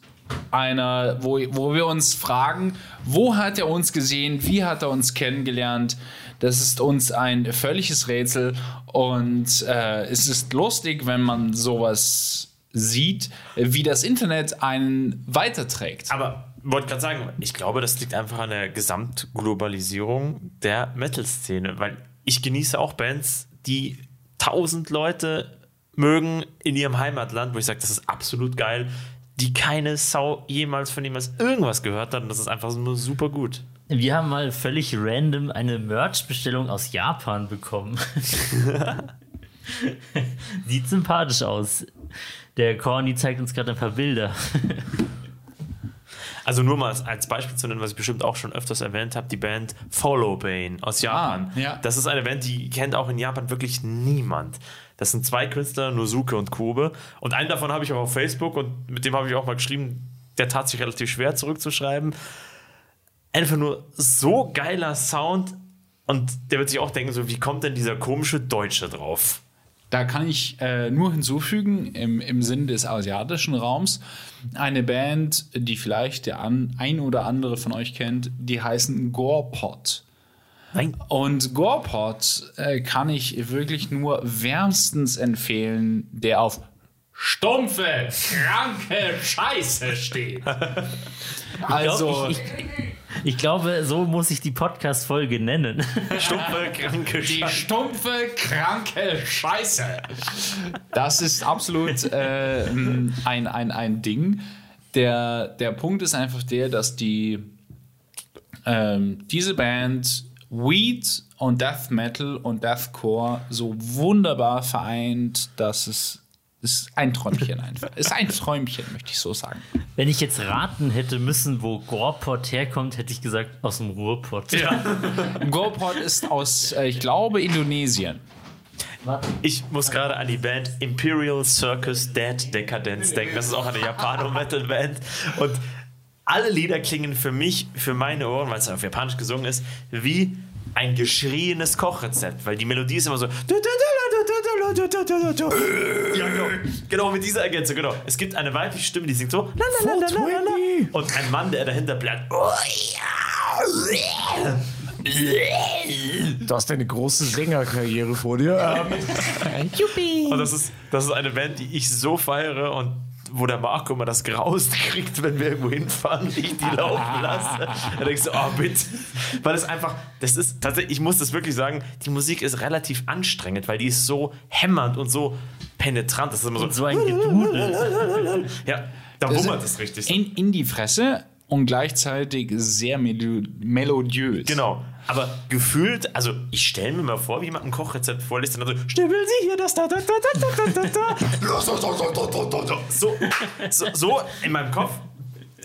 einer, wo, wo wir uns fragen, wo hat er uns gesehen, wie hat er uns kennengelernt? Das ist uns ein völliges Rätsel und äh, es ist lustig, wenn man sowas sieht, wie das Internet einen weiterträgt. Aber wollte gerade sagen, ich glaube, das liegt einfach an der Gesamtglobalisierung der Metal-Szene, weil ich genieße auch Bands, die tausend Leute mögen in ihrem Heimatland, wo ich sage, das ist absolut geil, die keine Sau jemals von jemals irgendwas gehört hat und das ist einfach nur super gut. Wir haben mal völlig random eine Merch-Bestellung aus Japan bekommen. Sieht sympathisch aus. Der Corny zeigt uns gerade ein paar Bilder. Also nur mal als, Beispiel zu nennen, was ich bestimmt auch schon öfters erwähnt habe, die Band Follow Bane aus Japan. Ah, ja. Das ist eine Band, die kennt auch in Japan wirklich niemand. Das sind zwei Künstler, Nosuke und Kobe. Und einen davon habe ich auch auf Facebook und mit dem habe ich auch mal geschrieben, der tat sich relativ schwer zurückzuschreiben. Einfach nur so geiler Sound und der wird sich auch denken, so wie kommt denn dieser komische Deutsche drauf? Da kann ich äh, nur hinzufügen, im, im Sinn des asiatischen Raums, eine Band, die vielleicht der an, ein oder andere von euch kennt, die heißen Gorepot. Nein. Und Gorepot äh, kann ich wirklich nur wärmstens empfehlen, der auf stumpfe, kranke Scheiße steht. Also, ich, ich, ich glaube, so muss ich die Podcast-Folge nennen. Stumpfe, kranke Die Scheiße. stumpfe, kranke Scheiße. Das ist absolut äh, ein, ein, ein Ding. Der, der Punkt ist einfach der, dass die ähm, diese Band Weed und Death Metal und Deathcore so wunderbar vereint, dass es ist ein Träumchen einfach. Ist ein Träumchen, möchte ich so sagen. Wenn ich jetzt raten hätte müssen, wo Gorpot herkommt, hätte ich gesagt, aus dem Ruhrpott. Gorepot ist aus, äh, ich glaube, Indonesien. Ich muss gerade an die Band Imperial Circus Dead Decadence denken. Das ist auch eine Japano-Metal-Band. Und alle Lieder klingen für mich, für meine Ohren, weil es auf Japanisch gesungen ist, wie ein geschrieenes Kochrezept. Weil die Melodie ist immer so. Ja, genau. Genau, mit dieser Ergänzung, genau. Es gibt eine weibliche Stimme, die singt so. Und ein Mann, der dahinter bleibt. Oh. Du hast eine große Sängerkarriere vor dir. Ähm, Und das ist, das ist eine Band, die ich so feiere und wo der Marco immer das Graust kriegt, wenn wir irgendwo hinfahren, ich die laufen lasse. Da denkst du, oh bitte. Weil es einfach, das ist tatsächlich, ich muss das wirklich sagen, die Musik ist relativ anstrengend, weil die ist so hämmernd und so penetrant. Das ist immer so, so ein Gedudel. ja, da wummert es richtig. So. In, in die Fresse und gleichzeitig sehr melo melodiös. Genau. Aber gefühlt, also ich stelle mir mal vor, wie jemand ein Kochrezept vorliest und dann so, stibbeln Sie hier das da, da, da, da, da, da, da. So, so, so in meinem Kopf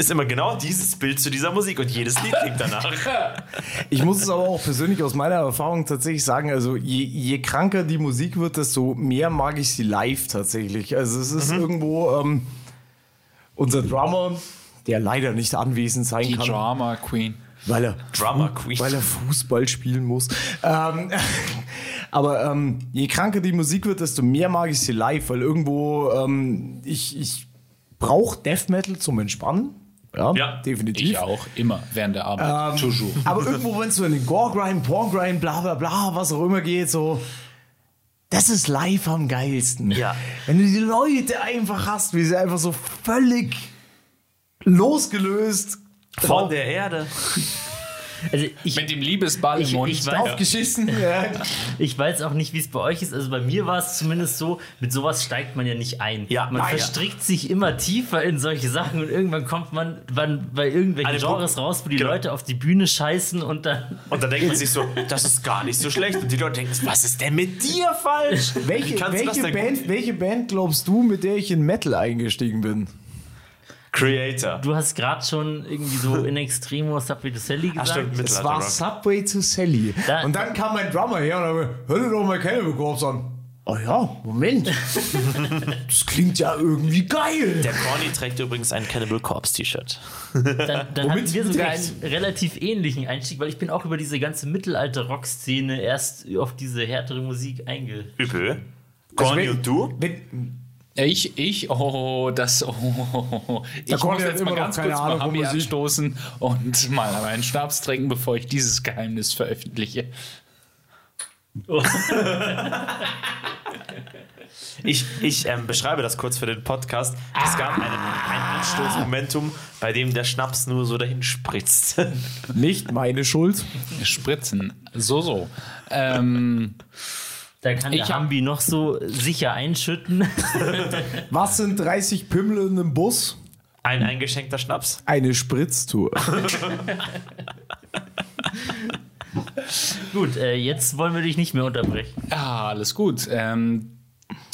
ist immer genau dieses Bild zu dieser Musik und jedes Lied klingt danach. Ich muss es aber auch persönlich aus meiner Erfahrung tatsächlich sagen, also je, je kranker die Musik wird, desto mehr mag ich sie live tatsächlich. Also es ist irgendwo ähm, unser Drummer, der leider nicht anwesend sein Die kann, Drama Queen. Weil er, Drummer Queen. weil er Fußball spielen muss. Ähm, aber ähm, je kranker die Musik wird, desto mehr mag ich sie live, weil irgendwo ähm, ich, ich brauche Death Metal zum Entspannen. Ja, Ja, definitiv. Ich auch, immer, während der Arbeit. Toujours. Aber irgendwo, wenn es so in den Gore-Grind, Porn-Grind, bla bla bla, was auch immer geht, so. Das ist live am geilsten. Ja. Wenn du die Leute einfach hast, wie sie einfach so völlig losgelöst Von der Erde. Also ich, Mit dem Liebesball Ich- im Mund. ich weiß- draufgeschissen. Ja. ich weiß auch nicht, wie es bei euch ist. Also bei mir war es zumindest so, mit sowas steigt man ja nicht ein. Ja, man nein, verstrickt sich immer tiefer in solche Sachen und irgendwann kommt man man bei irgendwelchen den Genres Punkt- raus, wo die genau. Leute auf die Bühne scheißen und dann. Und dann denkt man sich so, das ist gar nicht so schlecht. Und die Leute denken, was ist denn mit dir falsch? Welche, welche, Band, welche Band glaubst du, mit der ich in Metal eingestiegen bin? Creator. Du hast gerade schon irgendwie so in Extremo Subway to Sally Ach, gesagt. stimmt, Es Mittelalter war Rock. Subway to Sally. Da- und dann kam mein Drummer her und gesagt, hör dir doch mal Cannibal Corpse an. Oh ja, Moment. das klingt ja irgendwie geil. Der Corny trägt übrigens ein Cannibal Corpse T-Shirt. Dann, dann Womit hatten wir sogar einen relativ ähnlichen Einstieg, weil ich bin auch über diese ganze Mittelalter-Rock-Szene erst auf diese härtere Musik einge... Übel. Also Corny wenn- und du? Wenn, Ich, ich, oh, das, oh, ich muss jetzt immer mal ganz keine kurz Ahnung mal Musik. anstoßen und mal meinen Schnaps trinken, bevor ich dieses Geheimnis veröffentliche. Ich, ich ähm, beschreibe das kurz für den Podcast. Es gab einen, ein Anstoßmomentum, bei dem der Schnaps nur so dahin spritzt. nicht meine Schuld. Spritzen, so, so. Ähm, Da kann Ich der Hambi noch so sicher einschütten. Was sind 30 Pimmel in einem Bus? Ein eingeschenkter Schnaps. Eine Spritztour. Gut, äh, jetzt wollen wir dich nicht mehr unterbrechen. ja, alles gut. Ähm,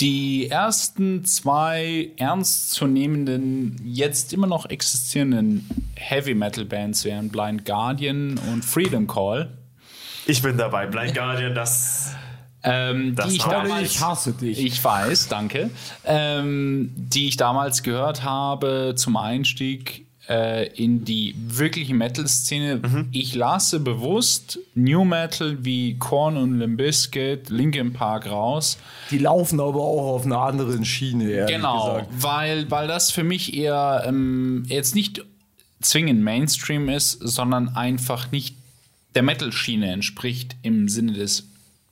die ersten zwei ernstzunehmenden, jetzt immer noch existierenden Heavy Metal Bands wären Blind Guardian und Freedom Call. Ich bin dabei. Blind Guardian, das. Ähm, Das die ich damals, Ich hasse dich. Ich weiß, danke. Ähm, die ich damals gehört habe zum Einstieg äh, in die wirkliche Metal-Szene. Ich lasse bewusst New Metal wie Korn und Limp Bizkit, Linkin Park raus. Die laufen aber auch auf einer anderen Schiene, Genau, gesagt. weil, weil das für mich eher ähm, jetzt nicht zwingend Mainstream ist, sondern einfach nicht der Metal-Schiene entspricht im Sinne des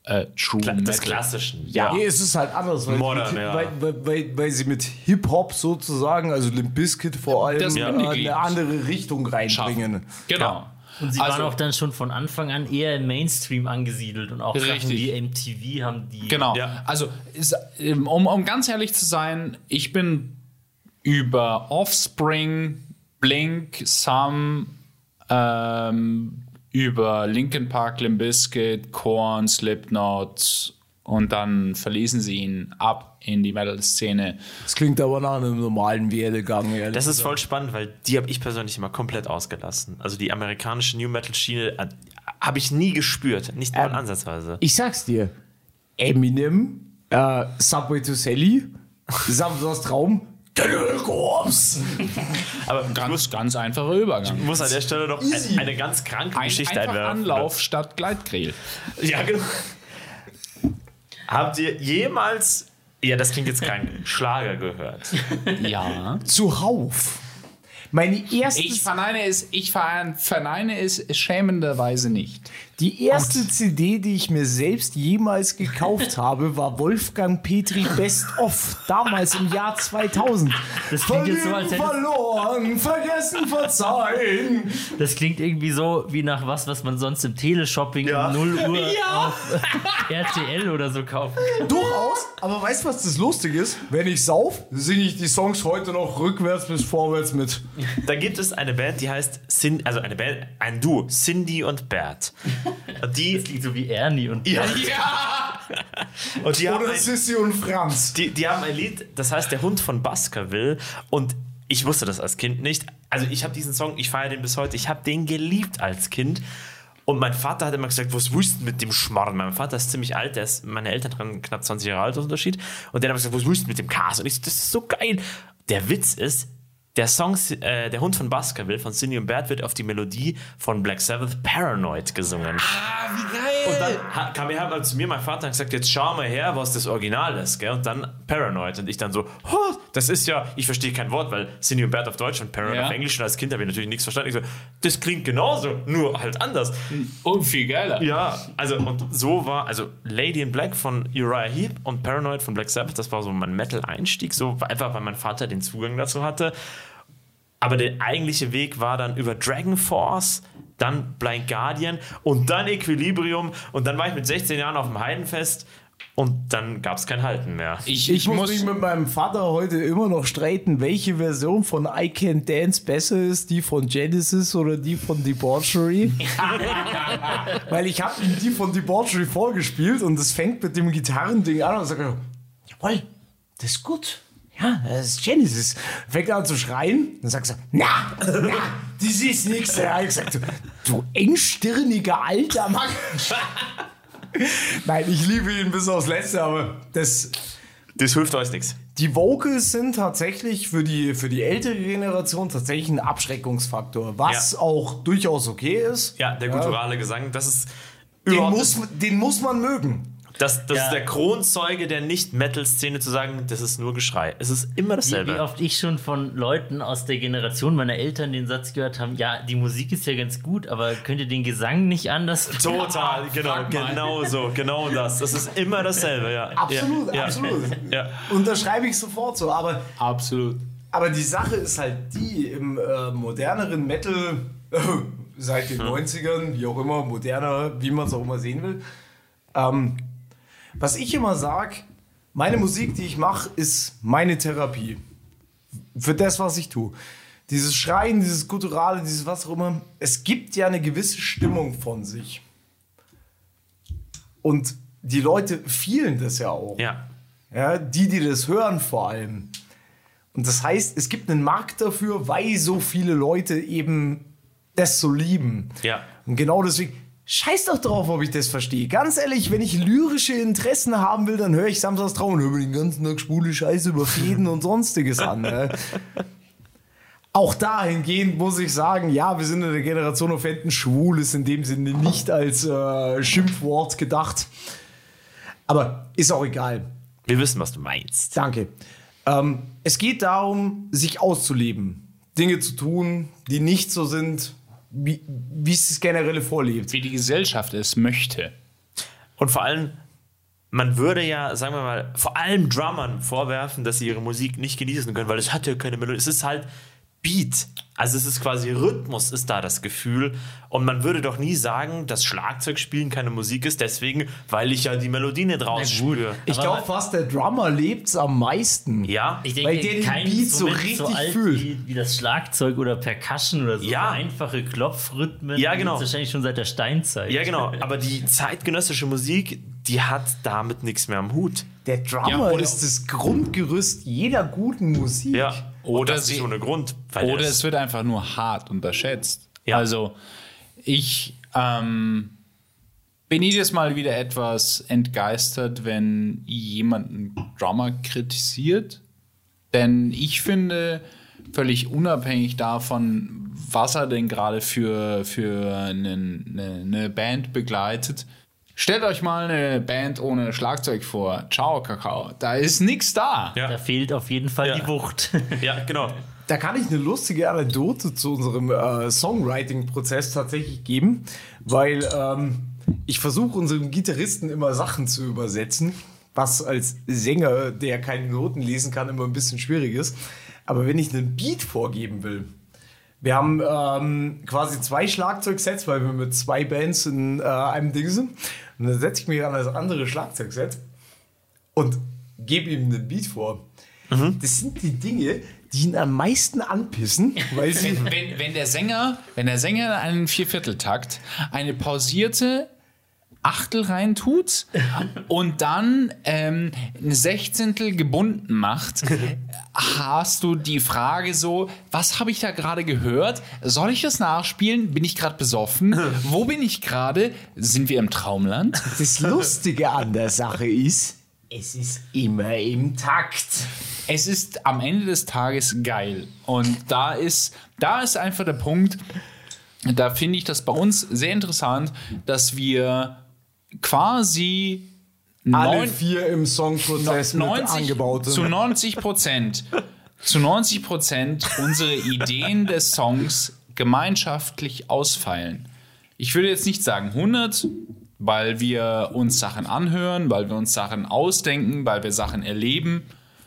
äh, True Des Metal. Klassischen. Ja. Nee, es ist halt anders, weil, Modern, sie mit, ja. weil, weil, weil, weil sie mit Hip-Hop sozusagen, also Limp Bizkit vor allem, äh, eine andere Richtung reinbringen. Genau. Und sie Also- waren auch dann schon von Anfang an eher im Mainstream angesiedelt und auch Sachen Richtig. wie MTV haben die. Genau. Ja. Also, ist, ähm, um, um ganz ehrlich zu sein, ich bin über Offspring, Blink, Some, ähm, über Linkin Park, Limp Bizkit, Korn, Slipknot und dann verließen sie ihn ab in die Metal-Szene. Das klingt aber nach einem normalen Werdegang, ehrlich Das ist voll spannend, weil die habe ich persönlich immer komplett ausgelassen. Also die amerikanische New Metal Schiene äh, habe ich nie gespürt, nicht mal Ähm, ansatzweise. Ich sag's dir, Eminem, äh, Subway to Sally, Samsons Traum, Cannibal Corpse. Aber ich Ganz, muss, ganz einfacher Übergang. muss an der Stelle noch Easy. ein, eine ganz kranke Ein, Geschichte einfach einwerfen. Anlauf statt Gleitgrill. Ja, genau. Habt ihr jemals, ja, das klingt jetzt krank, Schlager gehört? Ja. Zuhauf. Meine erste, Ich verneine es, ich ver- verneine es schämenderweise nicht. Die erste CD, die ich mir selbst jemals gekauft habe, war Wolfgang Petri Best of, damals im Jahr 2000. Das klingt jetzt so, als hättest verloren, vergessen, verzeihen. Das klingt irgendwie so wie nach was, was man sonst im Teleshopping Ja. um 0 Uhr auf RTL oder so kauft. Durchaus, aber weißt du, was das lustig ist? Wenn ich sauf, singe ich die Songs heute noch rückwärts bis vorwärts mit. Da gibt es eine Band, die heißt, Cin also eine Band, ein Duo, Cindy und Bert. Die, Das klingt so wie Ernie und ja, Ja! und die haben Oder ein, Sissy und Franz. Die, die haben ein Lied, das heißt Der Hund von Baskerville. Und ich wusste das als Kind nicht. Also ich habe diesen Song, ich feiere den bis heute. Ich habe den geliebt als Kind. Und mein Vater hat immer gesagt, was willst du mit dem Schmarrn? Mein Vater ist ziemlich alt, der ist meine Eltern dran knapp 20 Jahre alt, das Unterschied. Und der hat immer gesagt, was willst du mit dem Cast? Und ich so, das ist so geil. Der Witz ist, Der Song äh, Der Hund von Baskerville von Cindy und Bert wird auf die Melodie von Black Sabbath Paranoid gesungen. Ah, wie geil! Und dann ha- kam er halt zu mir, mein Vater, und gesagt, jetzt schau mal her, was das Original ist, gell? Und dann Paranoid. Und ich dann so, oh, das ist ja, ich verstehe kein Wort, weil Cindy und Bert auf Deutsch und Paranoid Ja. auf Englisch und als Kind habe ich natürlich nichts verstanden. Ich so, das klingt genauso, nur halt anders. Und viel geiler. Ja, also und so war, also Lady in Black von Uriah Heep und Paranoid von Black Sabbath, das war so mein Metal-Einstieg, so einfach weil mein Vater den Zugang dazu hatte. Aber der eigentliche Weg war dann über Dragon Force, dann Blind Guardian und dann Equilibrium und dann war ich mit 16 Jahren auf dem Heidenfest und dann gab es kein Halten mehr. Ich, Ich muss mich mit meinem Vater heute immer noch streiten, welche Version von I Can Dance besser ist, die von Genesis oder die von Debauchery. Weil ich habe ihm die von Debauchery vorgespielt und es fängt mit dem Gitarrending an und sagt, er, jawohl, das ist gut. Ja, das ist Genesis. Fängt an zu schreien, dann sagt er, na, na, das ist nichts. Hab ich gesagt, du, du engstirniger alter Mann. Nein, ich liebe ihn bis aufs Letzte, aber das, Das hilft euch nichts. die Vocals sind tatsächlich für die, für die ältere Generation tatsächlich ein Abschreckungsfaktor, was Ja. auch durchaus okay ist. Ja, der gutturale Gesang, das ist Den muss, den muss man mögen. Das, das Ja. ist der Kronzeuge der Nicht-Metal-Szene zu sagen, das ist nur Geschrei. Es ist immer Wie, dasselbe. wie oft ich schon von Leuten aus der Generation meiner Eltern den Satz gehört haben, ja, die Musik ist ja ganz gut, aber könnt ihr den Gesang nicht anders? Total, genau, genau so, genau das. Das ist immer dasselbe, ja. Absolut, ja, absolut. Ja. Unterschreibe ich sofort so. Aber, Absolut. aber die Sache ist halt die, im äh, moderneren Metal, äh, seit den 90ern, wie auch immer, moderner, wie man es auch immer sehen will, ähm, was ich immer sage, meine Musik, die ich mache, ist meine Therapie. Für das, was ich tue. Dieses Schreien, dieses Gutturale, dieses was auch immer, es gibt ja eine gewisse Stimmung von sich. Und die Leute fühlen das ja auch. ja. Ja, die, die das hören vor allem. Und das heißt, es gibt einen Markt dafür, weil so viele Leute eben das so lieben. Ja. Und genau deswegen, scheiß doch drauf, ob ich das verstehe. Ganz ehrlich, wenn ich lyrische Interessen haben will, dann höre ich Samstags Traum und höre mir den ganzen Tag schwule Scheiße über Fäden und sonstiges an. Ne? Auch dahingehend muss ich sagen, ja, wir sind in der Generation auf Enten schwul, ist in dem Sinne nicht als äh, Schimpfwort gedacht. Aber ist auch egal. Wir wissen, was du meinst. Danke. Ähm, es geht darum, sich auszuleben. Dinge zu tun, die nicht so sind, wie, wie es das generelle vorlebt. Wie die Gesellschaft es möchte. Und vor allem, man würde ja, sagen wir mal, vor allem Drummern vorwerfen, dass sie ihre Musik nicht genießen können, weil es hat ja keine Melodie. Es ist halt Beat. Also es ist quasi Rhythmus, ist da das Gefühl. Und man würde doch nie sagen, dass Schlagzeugspielen keine Musik ist, deswegen, weil ich ja die Melodie nicht rausspüre. Ich glaube fast, der Drummer lebt's am meisten. Ja, Ich denke, Weil der den kein Beat so richtig alt fühlt. Wie, wie das Schlagzeug oder Percussion oder so. Ja. so einfache Klopfrhythmen. Ja, genau. wahrscheinlich schon seit der Steinzeit. ja genau. Aber die zeitgenössische Musik, die hat damit nichts mehr am Hut. Der Drummer Ja, ist das Grundgerüst jeder guten Musik. Ja. Oder sie- ist ohne Grund. Weil Oder es wird einfach nur hart unterschätzt. Ja. Also, ich ähm, bin jedes Mal wieder etwas entgeistert, wenn jemand einen Drummer kritisiert. Denn ich finde, völlig unabhängig davon, was er denn gerade für, für eine, eine Band begleitet, stellt euch mal eine Band ohne Schlagzeug vor. Ciao, Kakao. Da ist nichts da. Ja. Da fehlt auf jeden Fall Ja. die Wucht. ja, genau. Da kann ich eine lustige Anekdote zu unserem äh, Songwriting-Prozess tatsächlich geben, weil ähm, ich versuche unserem Gitarristen immer Sachen zu übersetzen, was als Sänger, der keine Noten lesen kann, immer ein bisschen schwierig ist. Aber wenn ich einen Beat vorgeben will, wir haben ähm, quasi zwei Schlagzeugsets, weil wir mit zwei Bands in äh, einem Ding sind. Und dann setze ich mich an das andere Schlagzeugset und gebe ihm einen Beat vor. Das sind die Dinge, die ihn am meisten anpissen, weil sie. wenn, wenn der Sänger, wenn der Sänger in einen Viervierteltakt eine pausierte Achtel reintut und dann ähm, ein Sechzehntel gebunden macht, hast du die Frage so, was habe ich da gerade gehört? Soll ich das nachspielen? Bin ich gerade besoffen? Wo bin ich gerade? Sind wir im Traumland? Das Lustige an der Sache ist, es ist immer im Takt. es ist am Ende des Tages geil. Und da ist, da ist einfach der Punkt, da finde ich das bei uns sehr interessant, dass wir quasi Alle neun- vier im Songprozess mit 90, angebaut zu sind. 90 Prozent zu 90 Prozent unsere Ideen des Songs gemeinschaftlich ausfeilen. Ich würde jetzt nicht sagen 100, weil wir uns Sachen anhören, weil wir uns Sachen ausdenken, weil wir Sachen erleben.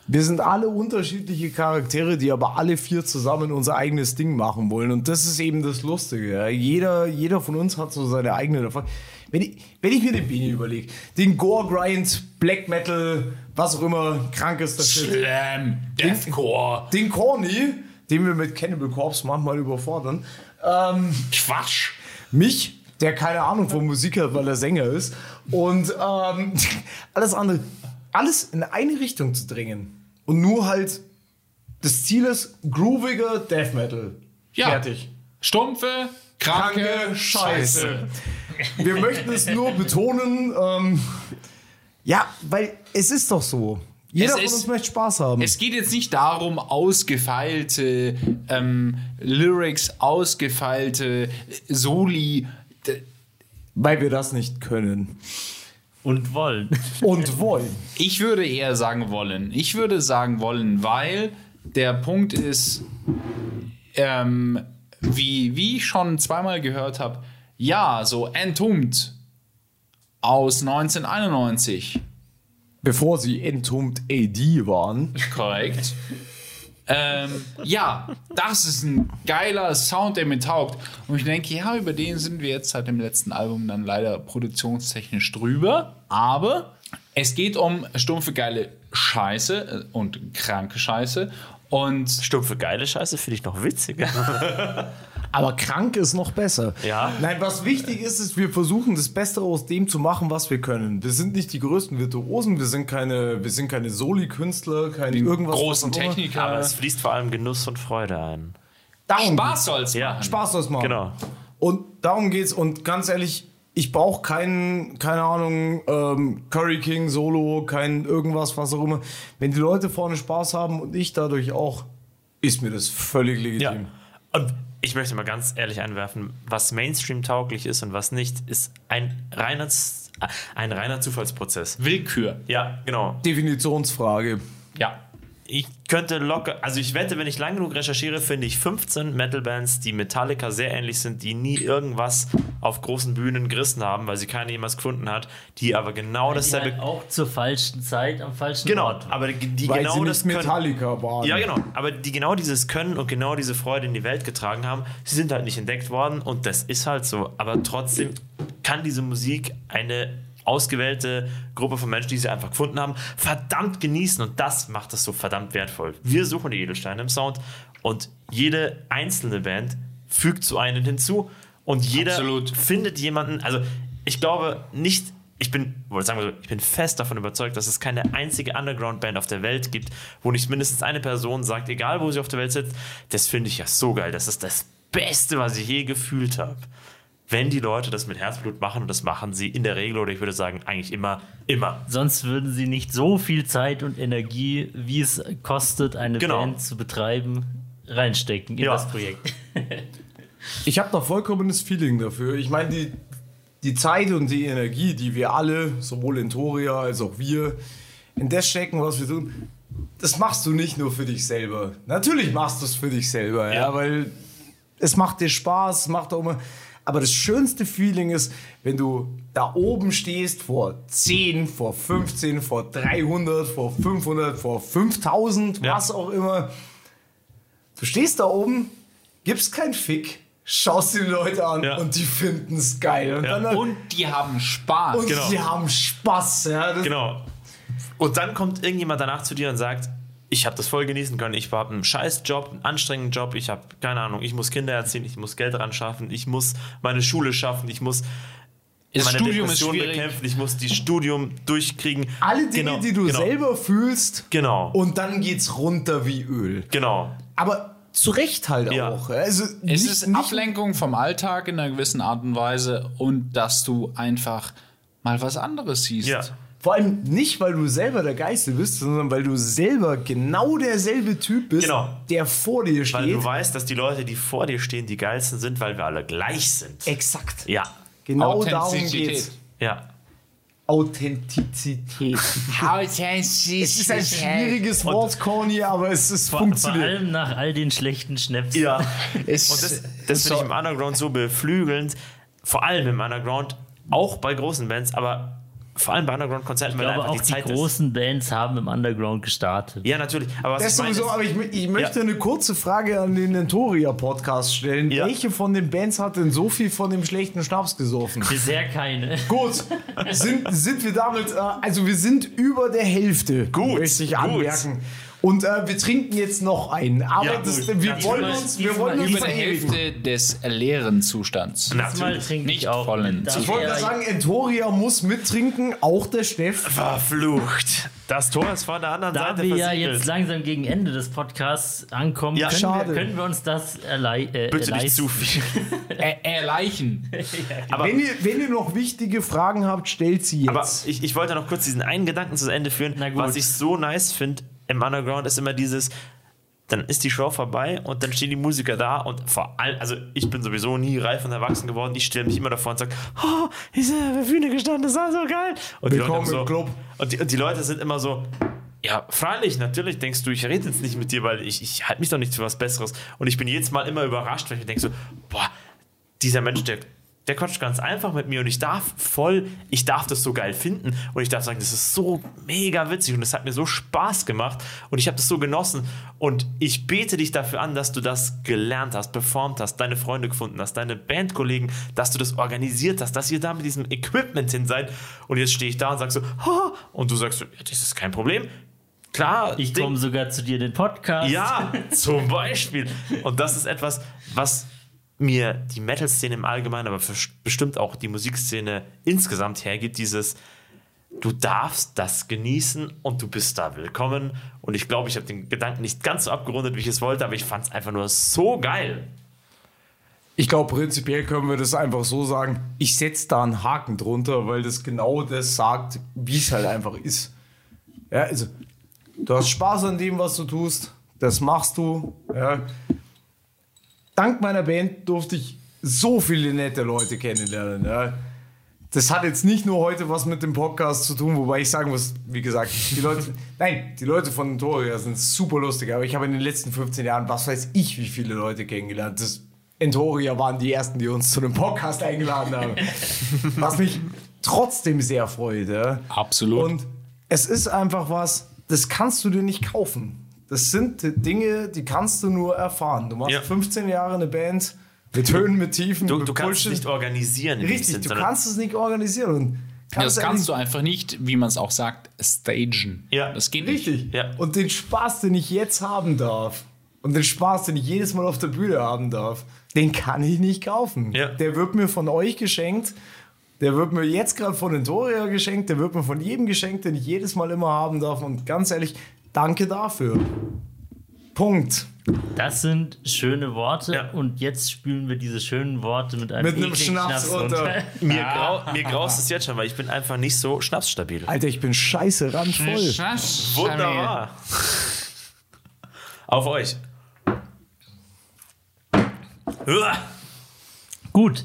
Wir sind alle unterschiedliche Charaktere, die aber alle vier zusammen unser eigenes Ding machen wollen. Und das ist eben das Lustige. Jeder, jeder von uns hat so seine eigene Erfahrung. Wenn ich, wenn ich mir den Bini überlege, den Gore-Grind, Black Metal, was auch immer, krank ist das. Slam, Deathcore, Den Corny, den wir mit Cannibal Corpse manchmal überfordern. Ähm, Quatsch. mich, der keine Ahnung von Musik hat, weil er Sänger ist. Und ähm, alles andere, alles in eine Richtung zu drängen. Und nur halt, das Ziel ist grooviger Death Metal. Ja. Fertig. Stumpfe, kranke, Kranke Scheiße. Scheiße. Wir möchten es nur betonen, ähm, ja, weil es ist doch so. Jeder Es von ist- uns möchte Spaß haben. Es geht jetzt nicht darum, ausgefeilte ähm, Lyrics, ausgefeilte Soli. D- weil wir das nicht können. Und wollen. Und wollen. Ich würde eher sagen wollen. Ich würde sagen wollen, weil der Punkt ist, ähm, wie, wie ich schon zweimal gehört habe, ja, so Entombed aus 1991. Bevor sie Entombed AD waren. Korrekt. ähm, ja, das ist ein geiler Sound, der mir taugt. Und ich denke, ja, über den sind wir jetzt seit dem letzten Album dann leider produktionstechnisch drüber. Aber es geht um stumpfe, geile Scheiße äh, und kranke Scheiße. Und Stumpfe geile Scheiße finde ich noch witziger. Aber krank ist noch besser. Ja. Nein, was wichtig ist, ist, wir versuchen das Beste aus dem zu machen, was wir können. Wir sind nicht die größten Virtuosen, wir sind keine, wir sind keine Soli-Künstler, kein irgendwas. großen. Techniker. Aber es fließt vor allem Genuss und Freude ein. Darum Spaß soll's Ja. machen. Spaß soll's machen. Genau. Und darum geht's. Und ganz ehrlich, ich brauche keinen, keine Ahnung, ähm, Curry King Solo, kein irgendwas, was auch immer. Wenn die Leute vorne Spaß haben und ich dadurch auch, ist mir das völlig Ja. legitim. Und ich möchte mal ganz ehrlich einwerfen, was Mainstream-tauglich ist und was nicht, ist ein reiner, ein reiner Zufallsprozess. Willkür. Ja, genau. Definitionsfrage. Ja. Ich könnte locker, also ich wette, wenn ich lang genug recherchiere, finde ich 15 Metal-Bands, die Metallica sehr ähnlich sind, die nie irgendwas auf großen Bühnen gerissen haben, weil sie keiner jemals gefunden hat, die aber genau Die dasselbe. halt auch zur falschen Zeit am falschen Genau, Ort. aber die, die Weil genau sie das nicht können. Metallica waren. Ja, genau. Aber die genau dieses Können und genau diese Freude in die Welt getragen haben, sie sind halt nicht entdeckt worden und das ist halt so. Aber trotzdem kann diese Musik eine ausgewählte Gruppe von Menschen, die sie einfach gefunden haben, verdammt genießen und das macht das so verdammt wertvoll. Wir suchen die Edelsteine im Sound und jede einzelne Band fügt zu einem hinzu und jeder Absolut. findet jemanden, also ich glaube nicht, ich bin, sagen, wir so, ich bin fest davon überzeugt, dass es keine einzige Underground-Band auf der Welt gibt, wo nicht mindestens eine Person sagt, egal wo sie auf der Welt sitzt, das finde ich ja so geil, das ist das Beste, was ich je gefühlt habe. Wenn die Leute das mit Herzblut machen, und das machen sie in der Regel, oder ich würde sagen, eigentlich immer, immer. Sonst würden sie nicht so viel Zeit und Energie, wie es kostet, eine Genau. Band zu betreiben, reinstecken in Ja. das Projekt. Ich habe da vollkommenes Feeling dafür. Ich meine, die, die Zeit und die Energie, die wir alle, sowohl in Toria als auch wir, in das stecken, was wir tun, das machst du nicht nur für dich selber. Natürlich machst du es für dich selber, ja, Ja. weil es macht dir Spaß, macht auch immer. Aber das schönste Feeling ist, wenn du da oben stehst vor 10, vor 15, vor 300, vor 500, vor 5000, Ja. was auch immer. Du stehst da oben, gibst keinen Fick, schaust die Leute an Ja. und die finden es geil. Und, dann, Und die haben Spaß. und genau. die haben Spaß. Ja, Genau. Und dann kommt irgendjemand danach zu dir und sagt, ich habe das voll genießen können. Ich habe einen scheiß Job, einen anstrengenden Job. Ich habe, keine Ahnung, ich muss Kinder erziehen, ich muss Geld ran schaffen, ich muss meine Schule schaffen, ich muss Das meine Studium Depression bekämpfen, ich muss die Studium durchkriegen. Alle Dinge, Genau, die du genau, selber fühlst, Genau. und dann geht's runter wie Öl. Genau. Aber zu Recht halt Ja. auch. Also Es nicht- ist nicht- Ablenkung vom Alltag in einer gewissen Art und Weise und dass du einfach mal was anderes siehst. Ja. Vor allem nicht, weil du selber der Geiste bist, sondern weil du selber genau derselbe Typ bist, Genau. der vor dir Weil steht. du weißt, dass die Leute, die vor dir stehen, die geilsten sind, weil wir alle gleich sind. Exakt. Ja. Genau darum Authentizität. geht's. Ja. Authentizität. Es ist ein schwieriges Wort, Corny, aber es ist Vor, vor funktioniert. allem nach all den schlechten Schnäpsen. Ja. Es, Und das, das finde ich im Underground so beflügelnd. Vor allem im Underground, auch bei großen Bands, aber vor allem bei Underground-Konzerten, Ich weil glaube, einfach auch die die Zeit ist. großen Bands haben im Underground gestartet. Ja, natürlich. Aber was Das ich meine sowieso, ist- aber ich, ich möchte Ja. eine kurze Frage an den Entoria-Podcast stellen. Ja. Welche von den Bands hat denn so viel von dem schlechten Schnaps gesoffen? Bisher keine. Gut, sind, sind wir damit, äh, also wir sind über der Hälfte, Gut, möchte ich gut. Und äh, wir trinken jetzt noch einen, aber Ja, das, wir Ja, wollen uns, wir wollen uns über die. Hälfte des leeren Zustands. Natürlich. trinke Nicht ich auch. vollen. Da Ich wollte sagen, Entoria muss mittrinken, auch der Steff. Verflucht. Das Tor ist von der anderen Da Seite wir ja jetzt langsam gegen Ende des Podcasts ankommen, Ja. können, Schade. wir, können wir uns das erlei äh, Bitte nicht zu viel. Er erleichen. Aber, Wenn ihr, wenn ihr noch wichtige Fragen habt, stellt sie jetzt. aber ich, ich wollte noch kurz diesen einen Gedanken zu Ende führen. Na gut. Was ich so nice finde im Underground ist immer dieses, dann ist die Show vorbei und dann stehen die Musiker da und vor allem, also ich bin sowieso nie reif und erwachsen geworden, ich stelle mich immer davor und sage, oh, ich bin auf der Bühne gestanden, das war so geil. Und die, Leute Willkommen so, im Club. Und, die, und die Leute sind immer so, ja, freilich, natürlich denkst du, ich rede jetzt nicht mit dir, weil ich, ich halte mich doch nicht für was Besseres. Und ich bin jedes Mal immer überrascht, weil ich denke so, boah, dieser Mensch, der, der quatscht ganz einfach mit mir und ich darf voll, ich darf das so geil finden und ich darf sagen, das ist so mega witzig und es hat mir so Spaß gemacht und ich habe das so genossen und ich bete dich dafür an, dass du das gelernt hast, performt hast, deine Freunde gefunden hast, deine Bandkollegen, dass du das organisiert hast, dass ihr da mit diesem Equipment hin seid und jetzt stehe ich da und sag so, "Ha", und du sagst das ist kein Problem. Klar, Ich komme sogar zu dir in den Podcast. ja, zum Beispiel. Und das ist etwas, was mir die Metal-Szene im Allgemeinen, aber bestimmt auch die Musikszene insgesamt hergibt, dieses du darfst das genießen und du bist da willkommen. Und ich glaube, ich habe den Gedanken nicht ganz so abgerundet, wie ich es wollte, aber ich fand es einfach nur so geil. Ich glaube, prinzipiell können wir das einfach so sagen. Ich setze da einen Haken drunter, weil das genau das sagt, wie es halt einfach ist. Ja, also, du hast Spaß an dem, was du tust. Das machst du. Ja. Dank meiner Band durfte ich so viele nette Leute kennenlernen. Ja. Das hat jetzt nicht nur heute was mit dem Podcast zu tun, wobei ich sagen muss, wie gesagt, die Leute, nein, die Leute von Entoria sind super lustig, aber ich habe in den letzten 15 Jahren, was weiß ich, wie viele Leute kennengelernt. Das Entoria waren die ersten, die uns zu dem Podcast eingeladen haben. was mich trotzdem sehr freut. Ja. Absolut. Und es ist einfach was, das kannst du dir nicht kaufen. Das sind Dinge, die kannst du nur erfahren. Du machst Ja. 15 Jahre eine Band mit Höhen, mit Tiefen, Du, mit du kannst es nicht organisieren. Richtig, Sinn, du sondern- kannst es nicht organisieren. Und Ja, das kannst du einfach nicht, wie man es auch sagt, stagen. Ja. Das geht nicht. Richtig. Ja. Und den Spaß, den ich jetzt haben darf, und den Spaß, den ich jedes Mal auf der Bühne haben darf, den kann ich nicht kaufen. Ja. Der wird mir von euch geschenkt. Der wird mir jetzt gerade von Entoria geschenkt. Der wird mir von jedem geschenkt, den ich jedes Mal immer haben darf. Und ganz ehrlich, danke dafür. Punkt. Das sind schöne Worte Ja. und jetzt spülen wir diese schönen Worte mit einem, Mit einem ekligen Schnaps runter. Mir, grau, mir graust es jetzt schon, weil ich bin einfach nicht so schnapsstabil. Alter, ich bin scheiße randvoll. Wunderbar. Auf euch. Gut.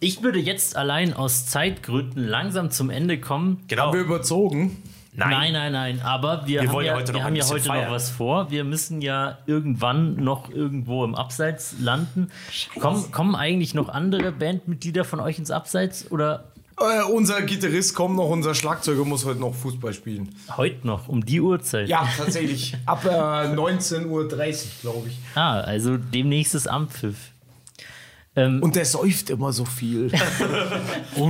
Ich würde jetzt allein aus Zeitgründen langsam zum Ende kommen. Genau. Haben wir überzogen? Nein, nein, nein. Aber wir, Wir haben wollen ja heute wir noch haben ja heute noch was vor. Wir müssen ja irgendwann noch irgendwo im Abseits landen. Kommen, kommen eigentlich noch andere Bandmitglieder von euch ins Abseits oder Äh, unser Gitarrist kommt noch, unser Schlagzeuger muss heute noch Fußball spielen. heute noch um die Uhrzeit? Ja, tatsächlich. Ab äh, 19.30 Uhr, glaube ich. Ah, also demnächst ist Ampfiff. Ähm, Und der säuft immer so viel.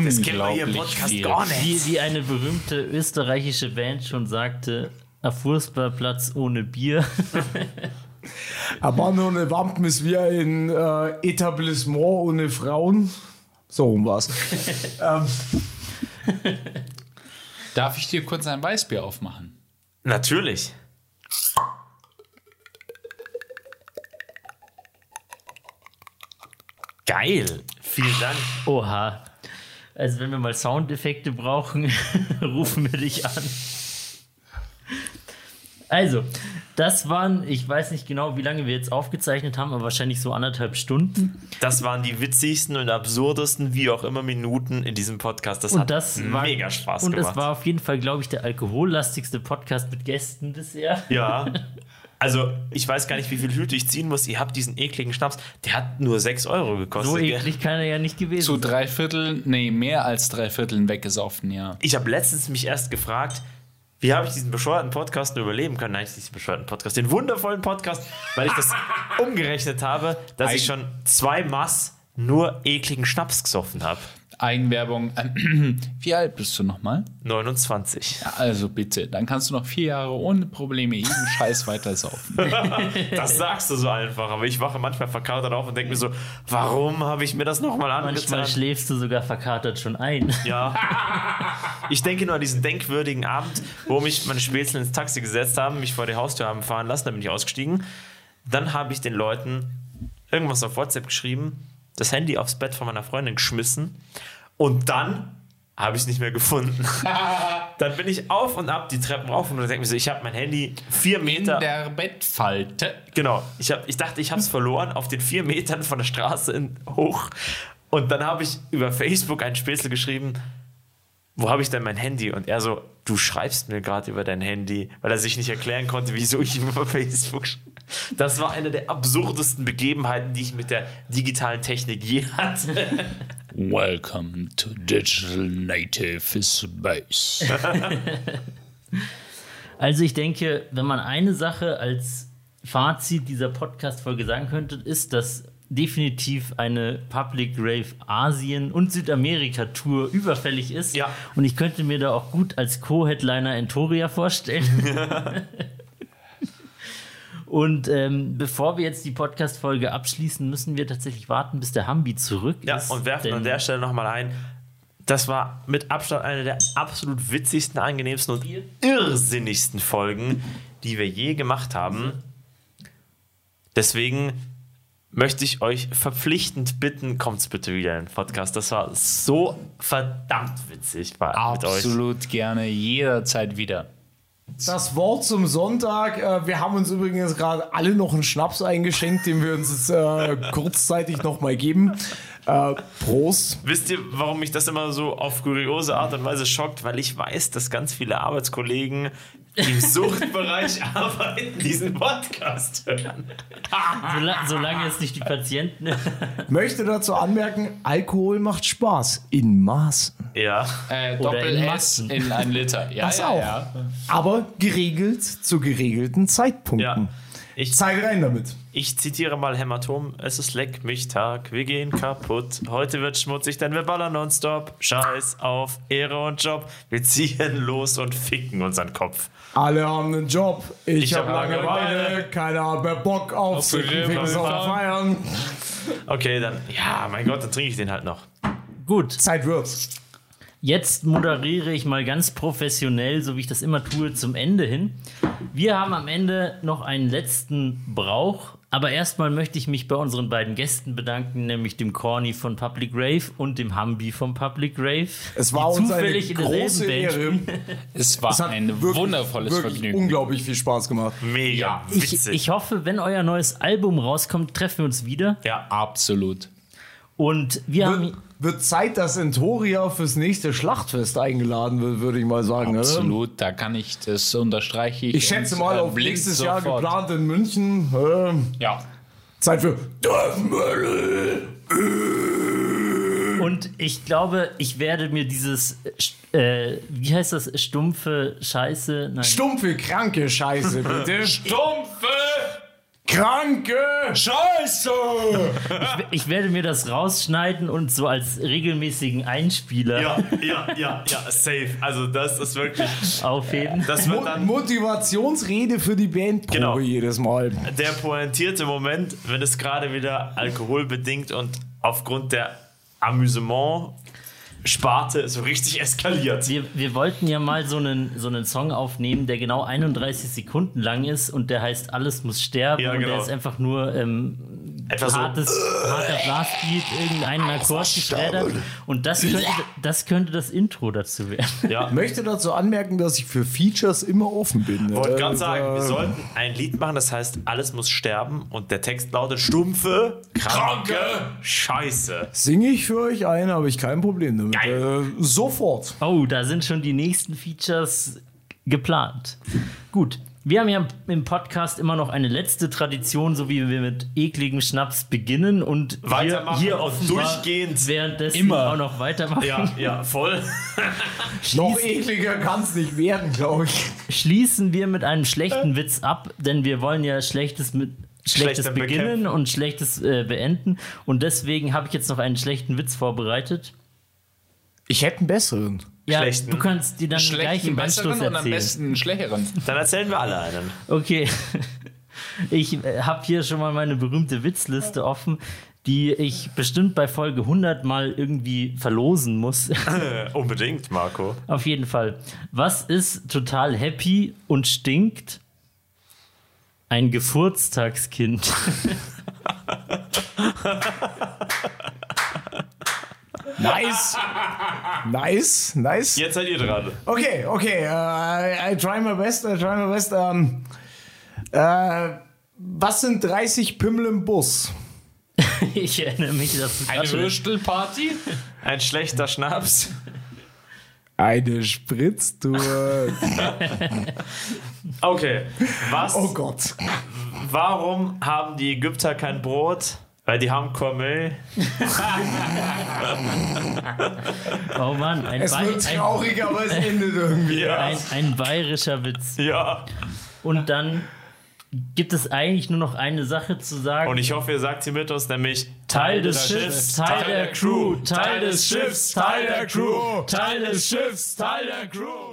Das kennen wir hier im Podcast viel. gar nicht. wie, wie eine berühmte österreichische Band schon sagte, ein Fußballplatz ohne Bier. Aber nur eine Wampen ist wie ein äh, Etablissement ohne Frauen. So rum war's. ähm, Darf ich dir kurz ein Weißbier aufmachen? Natürlich. Geil. Vielen Dank. Oha. Also wenn wir mal Soundeffekte brauchen, rufen wir dich an. Also, das waren, ich weiß nicht genau, wie lange wir jetzt aufgezeichnet haben, aber wahrscheinlich so anderthalb Stunden. Das waren die witzigsten und absurdesten, wie auch immer, Minuten in diesem Podcast. Das Und hat das war, mega Spaß und gemacht. das war auf jeden Fall, glaube ich, der alkohollastigste Podcast mit Gästen bisher. ja. Also, ich weiß gar nicht, wie viel Hüte ich ziehen muss. Ihr habt diesen ekligen Schnaps, der hat nur 6 Euro gekostet. So eklig kann er ja nicht gewesen Zu drei Vierteln, nee, mehr als drei Vierteln weggesoffen, ja. Ich habe letztens mich erst gefragt, wie habe ich diesen bescheuerten Podcast nur überleben können? Nein, nicht diesen bescheuerten Podcast, den wundervollen Podcast, weil ich das umgerechnet habe, dass ich schon zwei Mass nur ekligen Schnaps gesoffen habe. Eigenwerbung. Wie alt bist du nochmal? 29. Also bitte, dann kannst du noch vier Jahre ohne Probleme jeden Scheiß weitersaufen. Das sagst du so einfach, aber ich wache manchmal verkatert auf und denke mir so, warum habe ich mir das nochmal Manchmal angetan? schläfst du sogar verkatert schon ein. Ja. Ich denke nur an diesen denkwürdigen Abend, wo mich meine Spätzle ins Taxi gesetzt haben, mich vor die Haustür haben fahren lassen, dann bin ich ausgestiegen. Dann habe ich den Leuten irgendwas auf WhatsApp geschrieben, das Handy aufs Bett von meiner Freundin geschmissen und dann habe ich es nicht mehr gefunden. dann bin ich auf und ab die Treppen rauf und denke mir so, ich habe mein Handy vier In Meter. der Bettfalte. Genau, ich, hab, ich dachte, ich habe es verloren auf den vier Metern von der Straße in, hoch. Und dann habe ich über Facebook einen Spätzle geschrieben, wo habe ich denn mein Handy? Und er so, du schreibst mir gerade über dein Handy, weil er sich nicht erklären konnte, wieso ich ihm über Facebook sch- Das war eine der absurdesten Begebenheiten, die ich mit der digitalen Technik je hatte. Welcome to Digital Native Space. Also ich denke, wenn man eine Sache als Fazit dieser Podcast-Folge sagen könnte, ist, dass definitiv eine Public Rave Asien und Südamerika-Tour überfällig ist. Ja. Und ich könnte mir da auch gut als Co-Headliner Entoria vorstellen. Und ähm, bevor wir jetzt die Podcast-Folge abschließen, müssen wir tatsächlich warten, bis der Hambi zurück Ja, ist. und werfen an der Stelle nochmal ein. Das war mit Abstand eine der absolut witzigsten, angenehmsten und irrsinnigsten Folgen, die wir je gemacht haben. Deswegen möchte ich euch verpflichtend bitten, kommt's bitte wieder in den Podcast. Das war so verdammt witzig war. Absolut gerne, jederzeit wieder. Das Wort zum Sonntag. Äh, wir haben uns übrigens gerade alle noch einen Schnaps eingeschenkt, den wir uns jetzt äh, kurzzeitig noch mal geben. Äh, Prost. Wisst ihr, warum mich das immer so auf kuriose Art und Weise schockt? Weil ich weiß, dass ganz viele Arbeitskollegen, im Suchtbereich arbeiten, diesen Podcast hören. Sola solange es nicht die Patienten. Möchte dazu anmerken, Alkohol macht Spaß. In Maßen. Ja. Äh, Oder Doppel in S Massen. in ein Liter. Ja, Das ja, auch. Ja. Aber geregelt zu geregelten Zeitpunkten. Ja. Ich, Zeit rein damit. Ich zitiere mal Hämatom. Es ist leck mich Tag, wir gehen kaputt. Heute wird schmutzig, denn wir ballern nonstop. Scheiß auf Ehre und Job. Wir ziehen los und ficken unseren Kopf. Alle haben einen Job. Ich, Ich hab hab Langeweile. Langeweile. Keiner hat mehr Bock auf Auf Ficken, Ficken, Feiern. Okay, dann, ja, mein Gott, dann trinke ich den halt noch. Gut, Zeit wird. Jetzt moderiere ich mal ganz professionell, so wie ich das immer tue, zum Ende hin. Wir haben am Ende noch einen letzten Brauch, aber erstmal möchte ich mich bei unseren beiden Gästen bedanken, nämlich dem Corny von Public Rave und dem Hambi von Public Rave. Es war uns eine große Ehre. Es war Es hat ein wirklich, wundervolles wirklich Vergnügen. unglaublich viel Spaß gemacht. Mega Ich, witzig. ich hoffe, wenn euer neues Album rauskommt, treffen wir uns wieder. ja, Absolut. Und wir haben. Wird, wird Zeit, dass Entoria fürs nächste Schlachtfest eingeladen wird, würde ich mal sagen. oder? Absolut, da kann ich, das unterstreiche ich. Ich schätze mal äh, auf nächstes Jahr sofort. geplant in München. Ähm, Ja. Zeit für Dorfmüll. Und ich glaube, ich werde mir dieses, äh, wie heißt das, stumpfe Scheiße? Nein. Stumpfe, kranke Scheiße, bitte. Stumpfe kranke Scheiße! Ich werde mir das rausschneiden und so als regelmäßigen Einspieler ja, ja, ja, ja, safe. Also das ist wirklich, aufheben. das wird dann Motivationsrede für die Bandprobe Genau. jedes Mal. der pointierte Moment, wenn es gerade wieder alkoholbedingt und aufgrund der Amüsement-Sparte so richtig eskaliert. Wir, wir wollten ja mal so einen, so einen Song aufnehmen, der genau 31 Sekunden lang ist und der heißt Alles muss sterben Ja, und der genau. ist einfach nur ähm, Etwa so. hartes, harter Blastbeat, irgendeinen Akkord geschreddert. Und das könnte, das könnte das Intro dazu werden. Ja. Ich möchte dazu anmerken, dass ich für Features immer offen bin. wollte Äh, gerade sagen, wir äh, sollten ein Lied machen, das heißt, alles muss sterben und der Text lautet stumpfe, kranke Scheiße. Singe ich für euch ein, habe ich kein Problem damit. Geil. Äh, sofort. Oh, da sind schon die nächsten Features geplant. Gut. Wir haben ja im Podcast immer noch eine letzte Tradition, so wie wir mit ekligem Schnaps beginnen und Weitermachen hier, hier offenbar durchgehend. währenddessen Immer. auch noch weitermachen. Ja, ja, voll. Noch ekliger kann es nicht werden, glaube ich. Schließen wir mit einem schlechten Witz ab, denn wir wollen ja Schlechtes mit Schlechtes Schlechter beginnen bekämpfen. und Schlechtes äh, beenden. Und deswegen habe ich jetzt noch einen schlechten Witz vorbereitet. Ich hätte einen besseren. Ja, Schlechten? du kannst dir dann gleich Schlechten im Anschluss besseren und am erzählen. besten schlechteren. Dann erzählen wir alle einen. Okay. Ich äh, habe hier schon mal meine berühmte Witzliste offen, die ich bestimmt bei Folge 100 mal irgendwie verlosen muss. Unbedingt, Marco. Auf jeden Fall. Was ist total happy und stinkt? Ein Geburtstagskind. Nice. nice, nice. Jetzt seid ihr dran. Okay, okay. äh, I, I try my best, I try my best. Ähm, äh, was sind 30 Pimmel im Bus? Ich erinnere mich, dass du Eine Würstelparty? Ein schlechter Schnaps. Eine Spritztour. Okay. Was? oh Gott. Warum haben die Ägypter kein Brot? Weil die haben Cormel. Oh Mann, ein, Es wird ein, traurig, aber es endet irgendwie. Ja. ein, ein bayerischer Witz. Ja. Und dann gibt es eigentlich nur noch eine Sache zu sagen. Und ich hoffe, ihr sagt sie mit uns, nämlich Teil des Schiffs, Teil der Crew, Teil des Schiffs, Teil der Crew, Teil des Schiffs, Teil der Crew.